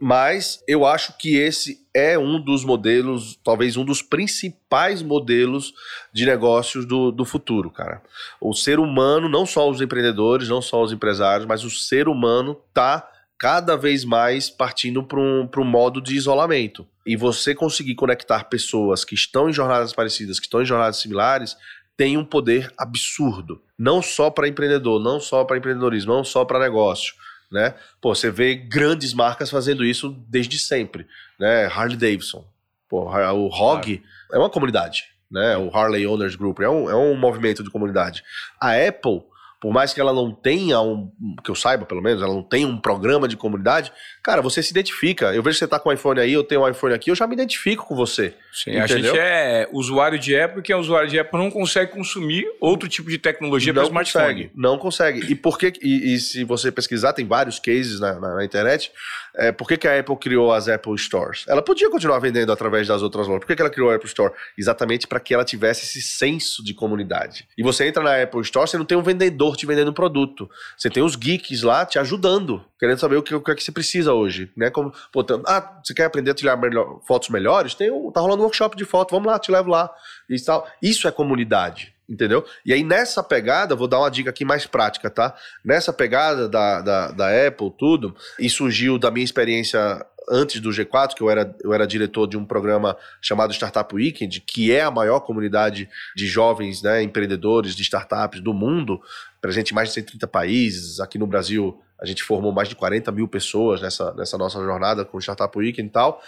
mas eu acho que esse é um dos modelos, talvez um dos principais modelos de negócios do, do futuro, cara. O ser humano, não só os empreendedores, não só os empresários, mas o ser humano tá cada vez mais partindo para um, um modo de isolamento. E você conseguir conectar pessoas que estão em jornadas parecidas, que estão em jornadas similares, tem um poder absurdo. Não só para empreendedor, não só para empreendedorismo, não só para negócio. Né? Pô, você vê grandes marcas fazendo isso desde sempre. Né? Harley Davidson. Pô, o ROG é uma comunidade. Né? O Harley Owners Group é um, é um movimento de comunidade. A Apple por mais que ela não tenha um, que eu saiba pelo menos, ela não tenha um programa de comunidade, cara, você se identifica. Eu vejo que você tá com o iPhone aí, eu tenho um iPhone aqui, eu já me identifico com você. Sim, entendeu? a gente é usuário de Apple, que é usuário de Apple não consegue consumir outro tipo de tecnologia para smartphone. Consegue, não consegue. E por que e, e, se você pesquisar, tem vários cases na, na, na internet. É, por que, que a Apple criou as Apple Stores? Ela podia continuar vendendo através das outras lojas. Por que, que ela criou a Apple Store? Exatamente para que ela tivesse esse senso de comunidade. E você entra na Apple Store, você não tem um vendedor te vendendo produto. Você tem os geeks lá te ajudando, querendo saber o que, o que é que você precisa hoje. Né? Como, pô, ah, você quer aprender a tirar melhor, fotos melhores? Tem um, tá rolando um workshop de foto, vamos lá, te levo lá. E tal. Isso é comunidade entendeu? E aí nessa pegada, vou dar uma dica aqui mais prática, tá? Nessa pegada da, da, da Apple, tudo, e surgiu da minha experiência antes do G4, que eu era, eu era diretor de um programa chamado Startup Weekend, que é a maior comunidade de jovens né, empreendedores de startups do mundo, presente em mais de 130 países. Aqui no Brasil, a gente formou mais de 40 mil pessoas nessa, nessa nossa jornada com o Startup Weekend e tal.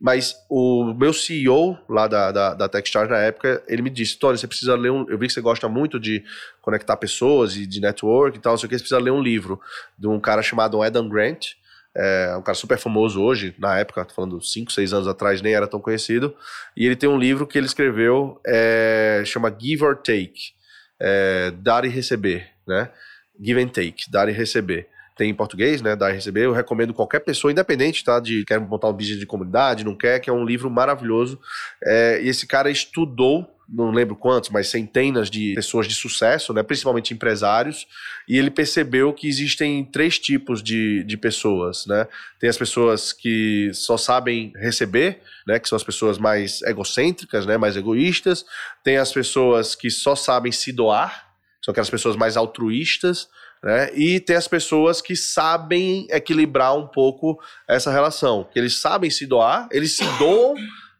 Mas o meu CEO lá da, da, da Techstars na época, ele me disse: Tony, você precisa ler um. Eu vi que você gosta muito de conectar pessoas e de network e tal, não sei o que, você precisa ler um livro de um cara chamado Adam Grant. É um cara super famoso hoje, na época, tô falando 5, 6 anos atrás, nem era tão conhecido. E ele tem um livro que ele escreveu, é, chama Give or Take, é, Dar e Receber, né? Give and Take, Dar e Receber tem em português, né, da RCB. Eu recomendo qualquer pessoa, independente, tá, de quer montar um business de comunidade, não quer, que é um livro maravilhoso. É, e esse cara estudou, não lembro quantos, mas centenas de pessoas de sucesso, né, principalmente empresários, e ele percebeu que existem três tipos de, de pessoas, né. Tem as pessoas que só sabem receber, né, que são as pessoas mais egocêntricas, né, mais egoístas. Tem as pessoas que só sabem se doar, são aquelas pessoas mais altruístas, né? E tem as pessoas que sabem equilibrar um pouco essa relação, que eles sabem se doar, eles se doam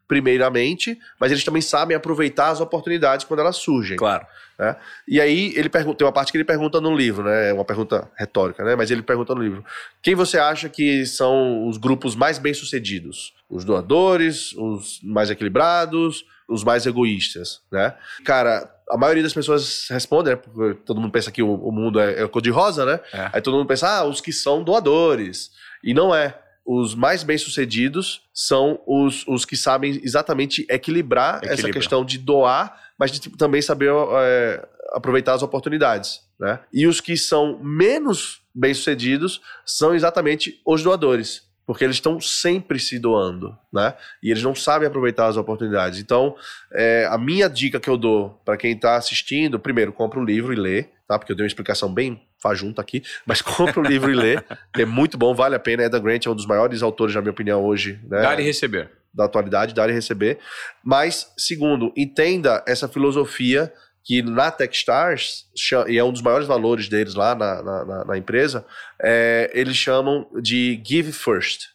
primeiramente, mas eles também sabem aproveitar as oportunidades quando elas surgem. Claro. Né? E aí ele pergunta, tem uma parte que ele pergunta no livro, né? É uma pergunta retórica, né? Mas ele pergunta no livro: quem você acha que são os grupos mais bem-sucedidos? Os doadores, os mais equilibrados, os mais egoístas, né? Cara, a maioria das pessoas responde, né? Porque todo mundo pensa que o, o mundo é, é cor-de-rosa, né? É. Aí todo mundo pensa, ah, os que são doadores. E não é. Os mais bem-sucedidos são os, os que sabem exatamente equilibrar Equilibra. essa questão de doar, mas de também saber é, aproveitar as oportunidades. Né? E os que são menos bem-sucedidos são exatamente os doadores porque eles estão sempre se doando, né? E eles não sabem aproveitar as oportunidades. Então, é, a minha dica que eu dou para quem está assistindo, primeiro, compra um livro e lê, tá? Porque eu dei uma explicação bem fajunta aqui, mas compra o um livro e lê, é muito bom, vale a pena. Eda Grant é um dos maiores autores, na minha opinião, hoje. Né? Dar e receber. Da atualidade, dar e receber. Mas, segundo, entenda essa filosofia que na Techstars, e é um dos maiores valores deles lá na, na, na empresa, é, eles chamam de Give First.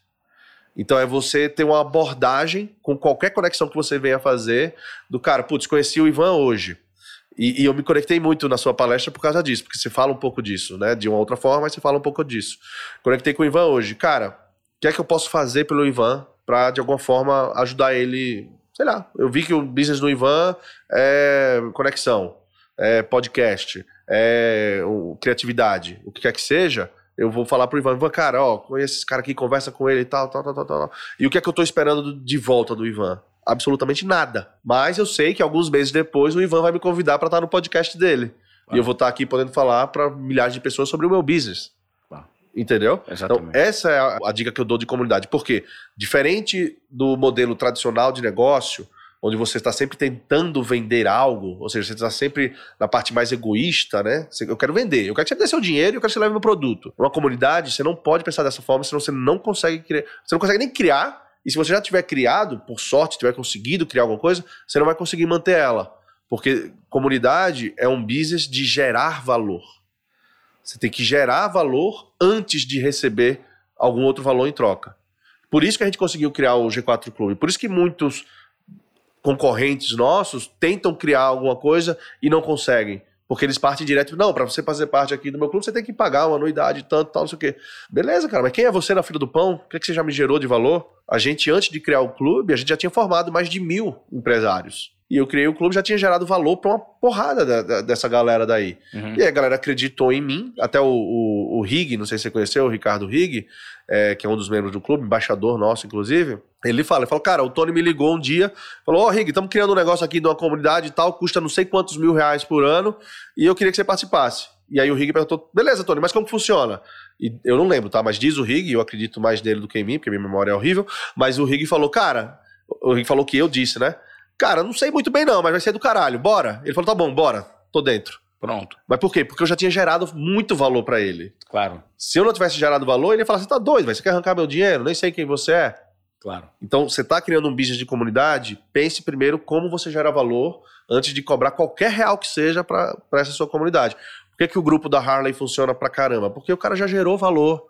Então é você ter uma abordagem com qualquer conexão que você venha fazer do cara, putz, conheci o Ivan hoje. E, e, eu me conectei muito na sua palestra por causa disso, porque você fala um pouco disso, né? De uma outra forma, mas você fala um pouco disso. Conectei com o Ivan hoje. Cara, o que é que eu posso fazer pelo Ivan para de alguma forma ajudar ele sei lá, eu vi que o business do Ivan é conexão, é podcast, é criatividade, o que quer que seja, eu vou falar pro Ivan, Ivan, cara, ó, conhece esse cara aqui, conversa com ele e tal, tal, tal, tal, tal. E o que é que eu tô esperando de volta do Ivan? Absolutamente nada. Mas eu sei que alguns meses depois o Ivan vai me convidar para estar no podcast dele. E eu vou estar aqui podendo falar para milhares de pessoas sobre o meu business. Entendeu? Exatamente. Então, essa é a, a, dica que eu dou de comunidade. Porque, diferente do modelo tradicional de negócio, onde você está sempre tentando vender algo, ou seja, você está sempre na parte mais egoísta, né? Eu quero vender, eu quero que você me dê seu dinheiro e eu quero que você leve meu produto. Uma comunidade, você não pode pensar dessa forma, senão você não consegue criar. Você não consegue nem criar. E se você já tiver criado, por sorte, tiver conseguido criar alguma coisa, você não vai conseguir manter ela. Porque comunidade é um business de gerar valor. Você tem que gerar valor antes de receber algum outro valor em troca. Por isso que a gente conseguiu criar o G4 Clube. Por isso que muitos concorrentes nossos tentam criar alguma coisa e não conseguem. Porque eles partem direto, não, para você fazer parte aqui do meu clube, você tem que pagar uma anuidade, tanto, tal, não sei o quê. Beleza, cara, mas quem é você na fila do pão? O que, é que você já me gerou de valor? A gente, antes de criar o clube, a gente já tinha formado mais de mil empresários. E eu criei o clube, já tinha gerado valor para uma porrada da, da, dessa galera daí. Uhum. E aí a galera acreditou em mim, até o, o, o Rig, não sei se você conheceu, o Ricardo Rig, é, que é um dos membros do clube, embaixador nosso, inclusive. Ele fala, ele falou, cara, o Tony me ligou um dia, falou, ó, oh, Rig, estamos criando um negócio aqui de uma comunidade e tal, custa não sei quantos mil reais por ano, e eu queria que você participasse. E aí o Rig perguntou, beleza, Tony, mas como funciona? E eu não lembro, tá? Mas diz o Rig, eu acredito mais nele do que em mim, porque minha memória é horrível, mas o Rig falou, cara, o Rig falou que eu disse, né? Cara, não sei muito bem não, mas vai ser do caralho. Bora. Ele falou, tá bom, bora. Tô dentro. Pronto. Mas por quê? Porque eu já tinha gerado muito valor para ele. Claro. Se eu não tivesse gerado valor, ele ia falar, você tá doido, você quer arrancar meu dinheiro? Nem sei quem você é. Claro. Então, você tá criando um business de comunidade, pense primeiro como você gera valor antes de cobrar qualquer real que seja para essa sua comunidade. Por que, que o grupo da Harley funciona pra caramba? Porque o cara já gerou valor.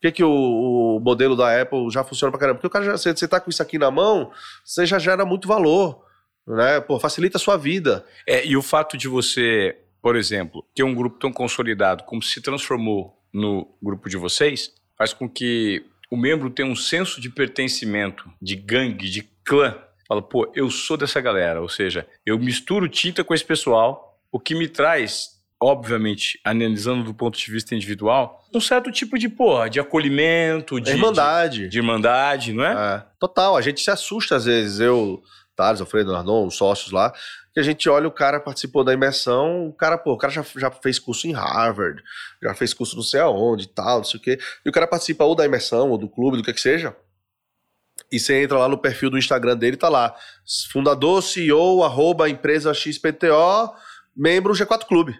Que, que o, o, modelo da Apple já funciona pra caramba? Porque o cara já, você, você tá com isso aqui na mão, você já gera muito valor né? Pô, facilita a sua vida. É, e o fato de você, por exemplo, ter um grupo tão consolidado como se transformou no grupo de vocês, faz com que o membro tenha um senso de pertencimento, de gangue, de clã. Fala, pô, eu sou dessa galera, ou seja, eu misturo tinta com esse pessoal, o que me traz obviamente, analisando do ponto de vista individual, um certo tipo de, porra, de acolhimento, de irmandade. De, de irmandade, não é? é? Total, a gente se assusta às vezes. Eu Thales, Alfredo Nardon, os sócios lá, que a gente olha o cara participou da imersão, o cara, pô, o cara já, já fez curso em Harvard, já fez curso não sei aonde e tal, não sei o quê, e o cara participa ou da imersão, ou do clube, do que que seja, e você entra lá no perfil do Instagram dele, tá lá, fundador, CEO, arroba, empresa XPTO, membro G4 Clube.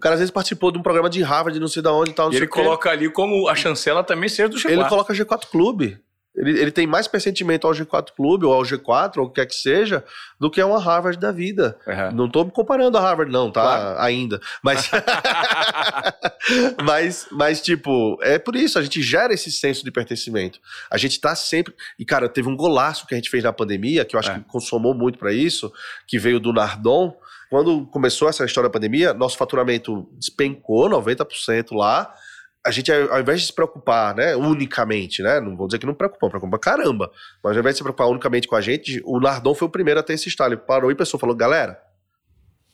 O cara às vezes participou de um programa de Harvard, não sei de onde e tal. e ele coloca ali como a chancela também ser do G4. Ele coloca G4 Clube. Ele, ele tem mais pressentimento ao G4 Clube ou ao G4, ou o que quer que seja, do que a uma Harvard da vida. Uhum. Não estou me comparando a Harvard, não, tá? Claro. Ainda. Mas, mas, mas, tipo, é por isso, a gente gera esse senso de pertencimento. A gente está sempre. E, cara, teve um golaço que a gente fez na pandemia, que eu acho é. que consomou muito para isso, que veio do Nardon. Quando começou essa história da pandemia, nosso faturamento despencou 90% lá a gente, ao invés de se preocupar, né, unicamente, né, não vou dizer que não preocupou, preocupa caramba, mas ao invés de se preocupar unicamente com a gente, o Nardon foi o primeiro a ter esse estalo. Ele parou e pensou, falou, galera,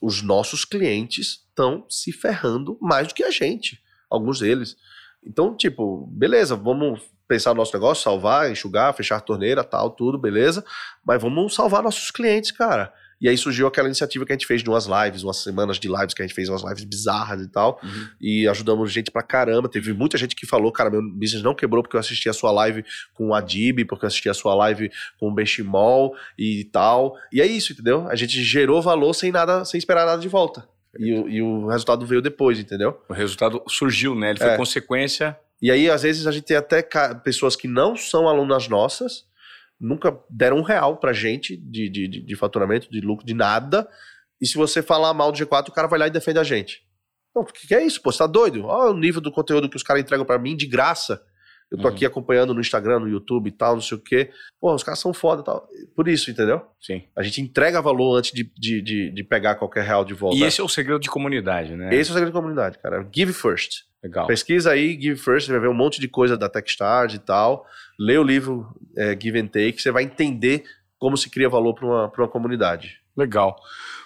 os nossos clientes estão se ferrando mais do que a gente, alguns deles. Então, tipo, beleza, vamos pensar no nosso negócio, salvar, enxugar, fechar a torneira, tal, tudo, beleza, mas vamos salvar nossos clientes, cara. E aí surgiu aquela iniciativa que a gente fez de umas lives, umas semanas de lives que a gente fez, umas lives bizarras e tal. Uhum. E ajudamos gente pra caramba. Teve muita gente que falou, cara, meu business não quebrou porque eu assisti a sua live com o Adib, porque eu assisti a sua live com o Benchimol e tal. E é isso, entendeu? A gente gerou valor sem nada, sem esperar nada de volta. E, e o resultado veio depois, entendeu? O resultado surgiu, né? Ele foi é. consequência. E aí, às vezes, a gente tem até pessoas que não são alunas nossas, nunca deram um real pra gente de, de, de, faturamento, de lucro, de nada. E se você falar mal do G4, o cara vai lá e defende a gente. Não, o que, que é isso? Pô, você tá doido? Olha o nível do conteúdo que os caras entregam para mim de graça. Eu tô uhum. aqui acompanhando no Instagram, no YouTube e tal, não sei o quê. Pô, os caras são foda e tal. Por isso, entendeu? Sim. A gente entrega valor antes de, de, de, de pegar qualquer real de volta. E esse é o segredo de comunidade, né? Esse é o segredo de comunidade, cara. Give first. Legal. Pesquisa aí, Give First, você vai ver um monte de coisa da Techstars e tal. Lê o livro é, Give and Take, você vai entender como se cria valor para uma, uma comunidade. Legal.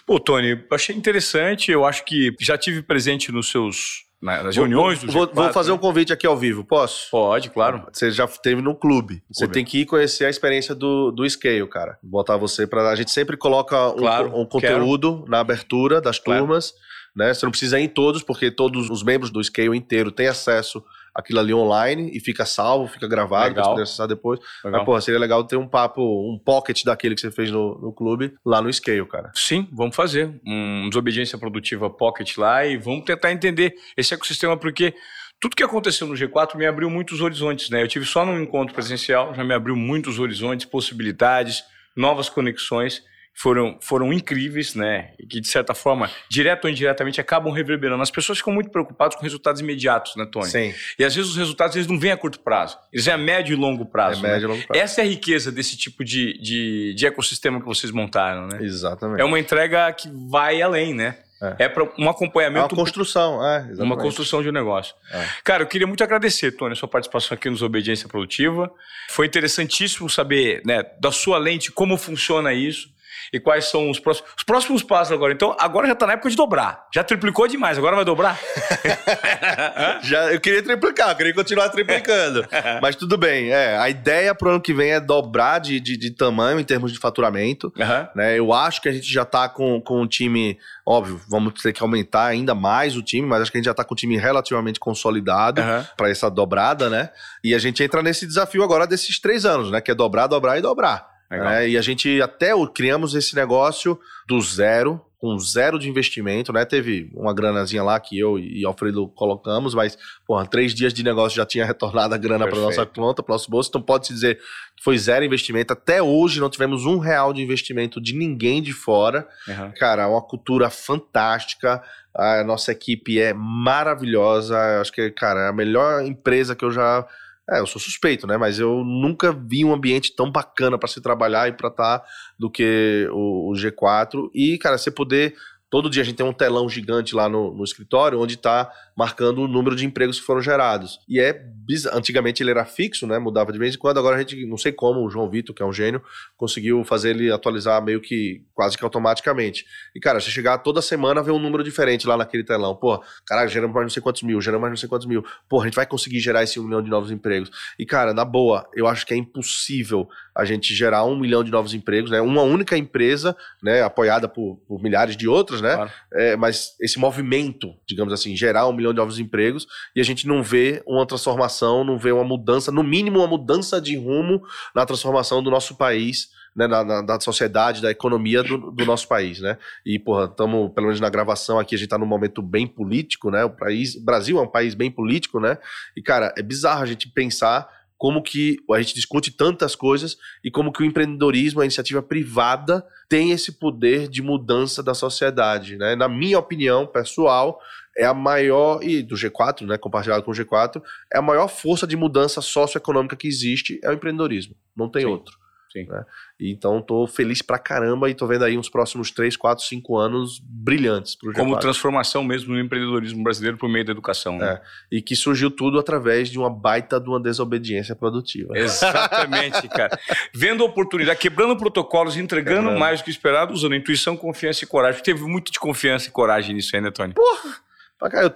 Pô, Tony, achei interessante. Eu acho que já tive presente nos seus nas reuniões do vou, G4, vou fazer né? um convite aqui ao vivo, posso? Pode, claro. Você já teve no clube. Você tem que ir conhecer a experiência do, do Scale, cara. Botar você pra. A gente sempre coloca um, Claro, um conteúdo na abertura das Claro. turmas. Né? Você não precisa ir em todos, porque todos os membros do Scale inteiro têm acesso àquilo ali online e fica salvo, fica gravado, Legal. poder acessar depois. Legal. Mas, porra, seria legal ter um papo, um pocket daquele que você fez no, no clube lá no Scale, cara. Sim, vamos fazer um desobediência produtiva pocket lá e vamos tentar entender esse ecossistema, porque tudo que aconteceu no G4 me abriu muitos horizontes, né? Eu tive só num encontro presencial, já me abriu muitos horizontes, possibilidades, novas conexões. Foram, foram incríveis, né? E que, de certa forma, direto ou indiretamente, acabam reverberando. As pessoas ficam muito preocupadas com resultados imediatos, né, Tony? Sim. E às vezes os resultados eles não vêm a curto prazo, eles vêm a médio e longo É prazo. né? médio e longo prazo. Essa é a riqueza desse tipo de, de, de ecossistema que vocês montaram, né? Exatamente. É uma entrega que vai além, né? É. É, para um É uma acompanhamento, construção, é, exatamente. uma construção de um negócio. É. Cara, eu queria muito agradecer, Tony, a sua participação aqui nos Obediência Produtiva. Foi interessantíssimo saber né, da sua lente como funciona isso e quais são os próximos, os próximos passos agora. Então, agora já está na época de dobrar. Já triplicou demais, agora vai dobrar? Já, eu queria triplicar, eu queria continuar triplicando. Mas tudo bem. É, a ideia pro ano que vem é dobrar de, de, de tamanho em termos de faturamento. Aham. Né? Eu acho que a gente já tá com, com um time, óbvio, vamos ter que aumentar ainda mais o time, mas acho que a gente já tá com um time relativamente consolidado Aham. para essa dobrada, né? E a gente entra nesse desafio agora desses três anos, né? Que é dobrar, dobrar e dobrar. Né? E a gente até criamos esse negócio do zero, com zero de investimento, né? Teve uma granazinha lá que eu e Alfredo colocamos, mas, porra, três dias de negócio já tinha retornado a grana para nossa conta, para nosso bolso. Então pode-se dizer que foi zero investimento. Até hoje não tivemos um real de investimento de ninguém de fora. Aham. Cara, é uma cultura fantástica. A nossa equipe é maravilhosa. Acho que, cara, é a melhor empresa que eu já. É, eu sou suspeito, né? Mas eu nunca vi um ambiente tão bacana para se trabalhar e para estar do que o, o G4. E, cara, você poder. Todo dia a gente tem um telão gigante lá no, no escritório onde está marcando o número de empregos que foram gerados. E é bizarro. Antigamente ele era fixo, né? Mudava de vez em quando. Agora a gente, não sei como, o João Vitor, que é um gênio, conseguiu fazer ele atualizar meio que quase que automaticamente. E, cara, você chegar toda semana ver um número diferente lá naquele telão. Pô, caralho, geramos mais não sei quantos mil, geramos mais não sei quantos mil. Pô, a gente vai conseguir gerar esse um milhão de novos empregos. E, cara, na boa, eu acho que é impossível a gente gerar um milhão de novos empregos, né? Uma única empresa, né? Apoiada por, por milhares de outras, né? Claro. É, mas esse movimento, digamos assim, gerar um milhão de novos empregos e a gente não vê uma transformação, não vê uma mudança, no mínimo uma mudança de rumo na transformação do nosso país, né, na- da sociedade, da economia do, do nosso país, né? E, porra, estamos, pelo menos na gravação aqui, a gente tá num momento bem político, né? O país, Brasil é um país bem político, né? E, cara, é bizarro a gente pensar como que a gente discute tantas coisas e como que o empreendedorismo, a iniciativa privada, tem esse poder de mudança da sociedade, né? Na minha opinião pessoal, é a maior, e do G4, né, compartilhado com o G4, é a maior força de mudança socioeconômica que existe, é o empreendedorismo. Não tem Sim. outro. Sim. Né? Então, tô feliz pra caramba e tô vendo aí uns próximos 3, 4, 5 anos brilhantes pro G4. Como transformação mesmo no empreendedorismo brasileiro por meio da educação. Né? É. E que surgiu tudo através de uma baita de uma desobediência produtiva. Exatamente, cara. Vendo oportunidade, quebrando protocolos, entregando Quebrando. mais do que esperado, usando intuição, confiança e coragem. Teve muito de confiança e coragem nisso aí, né, Tony? Cá,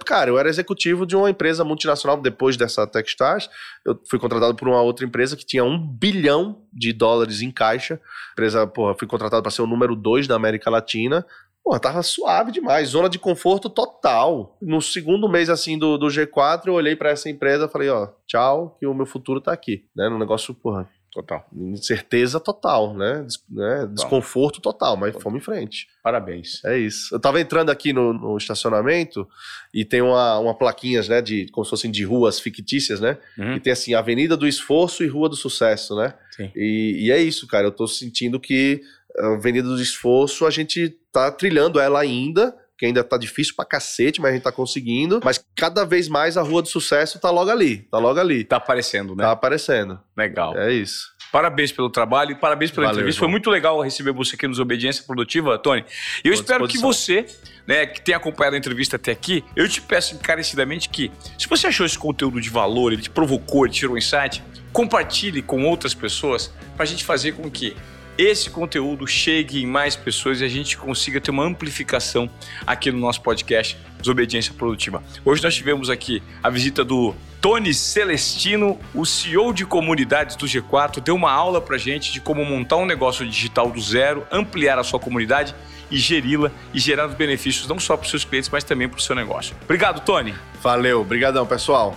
Cara, eu era executivo de uma empresa multinacional depois dessa Techstars. Eu fui contratado por uma outra empresa que tinha um bilhão de dólares em caixa. Empresa, porra, fui contratado para ser o número dois da América Latina. Porra, tava suave demais, zona de conforto total. No segundo mês, assim, do, do G4, eu olhei para essa empresa e falei, ó, tchau, que o meu futuro tá aqui. Né? No negócio, porra, Total. incerteza total, né? Des- né? Desconforto total, mas fomos em frente. Parabéns. É isso. Eu tava entrando aqui no, no estacionamento e tem uma, uma plaquinhas, né, de como se fossem de ruas fictícias, né? Uhum. E tem assim, Avenida do Esforço e Rua do Sucesso, né? Sim. E, e é isso, cara. Eu tô sentindo que a Avenida do Esforço a gente tá trilhando ela ainda. Que ainda tá difícil pra cacete, mas a gente tá conseguindo. Mas cada vez mais a Rua do Sucesso tá logo ali. Tá logo ali. Tá aparecendo, né? Tá aparecendo. Legal. É isso. Parabéns pelo trabalho e parabéns pela Valeu, entrevista. Foi muito legal receber você aqui nos Obediência Produtiva, Tony. E eu Boa espero que disposição. você, né, que tenha acompanhado a entrevista até aqui, eu te peço encarecidamente que, se você achou esse conteúdo de valor, ele te provocou, ele tirou um insight, compartilhe com outras pessoas pra gente fazer com que esse conteúdo chegue em mais pessoas e a gente consiga ter uma amplificação aqui no nosso podcast Desobediência Produtiva. Hoje nós tivemos aqui a visita do Tony Celestino, o CEO de comunidades do G4, deu uma aula pra gente de como montar um negócio digital do zero, ampliar a sua comunidade e geri-la e gerar os benefícios não só para os seus clientes, mas também para o seu negócio. Obrigado, Tony. Valeu, obrigadão, pessoal.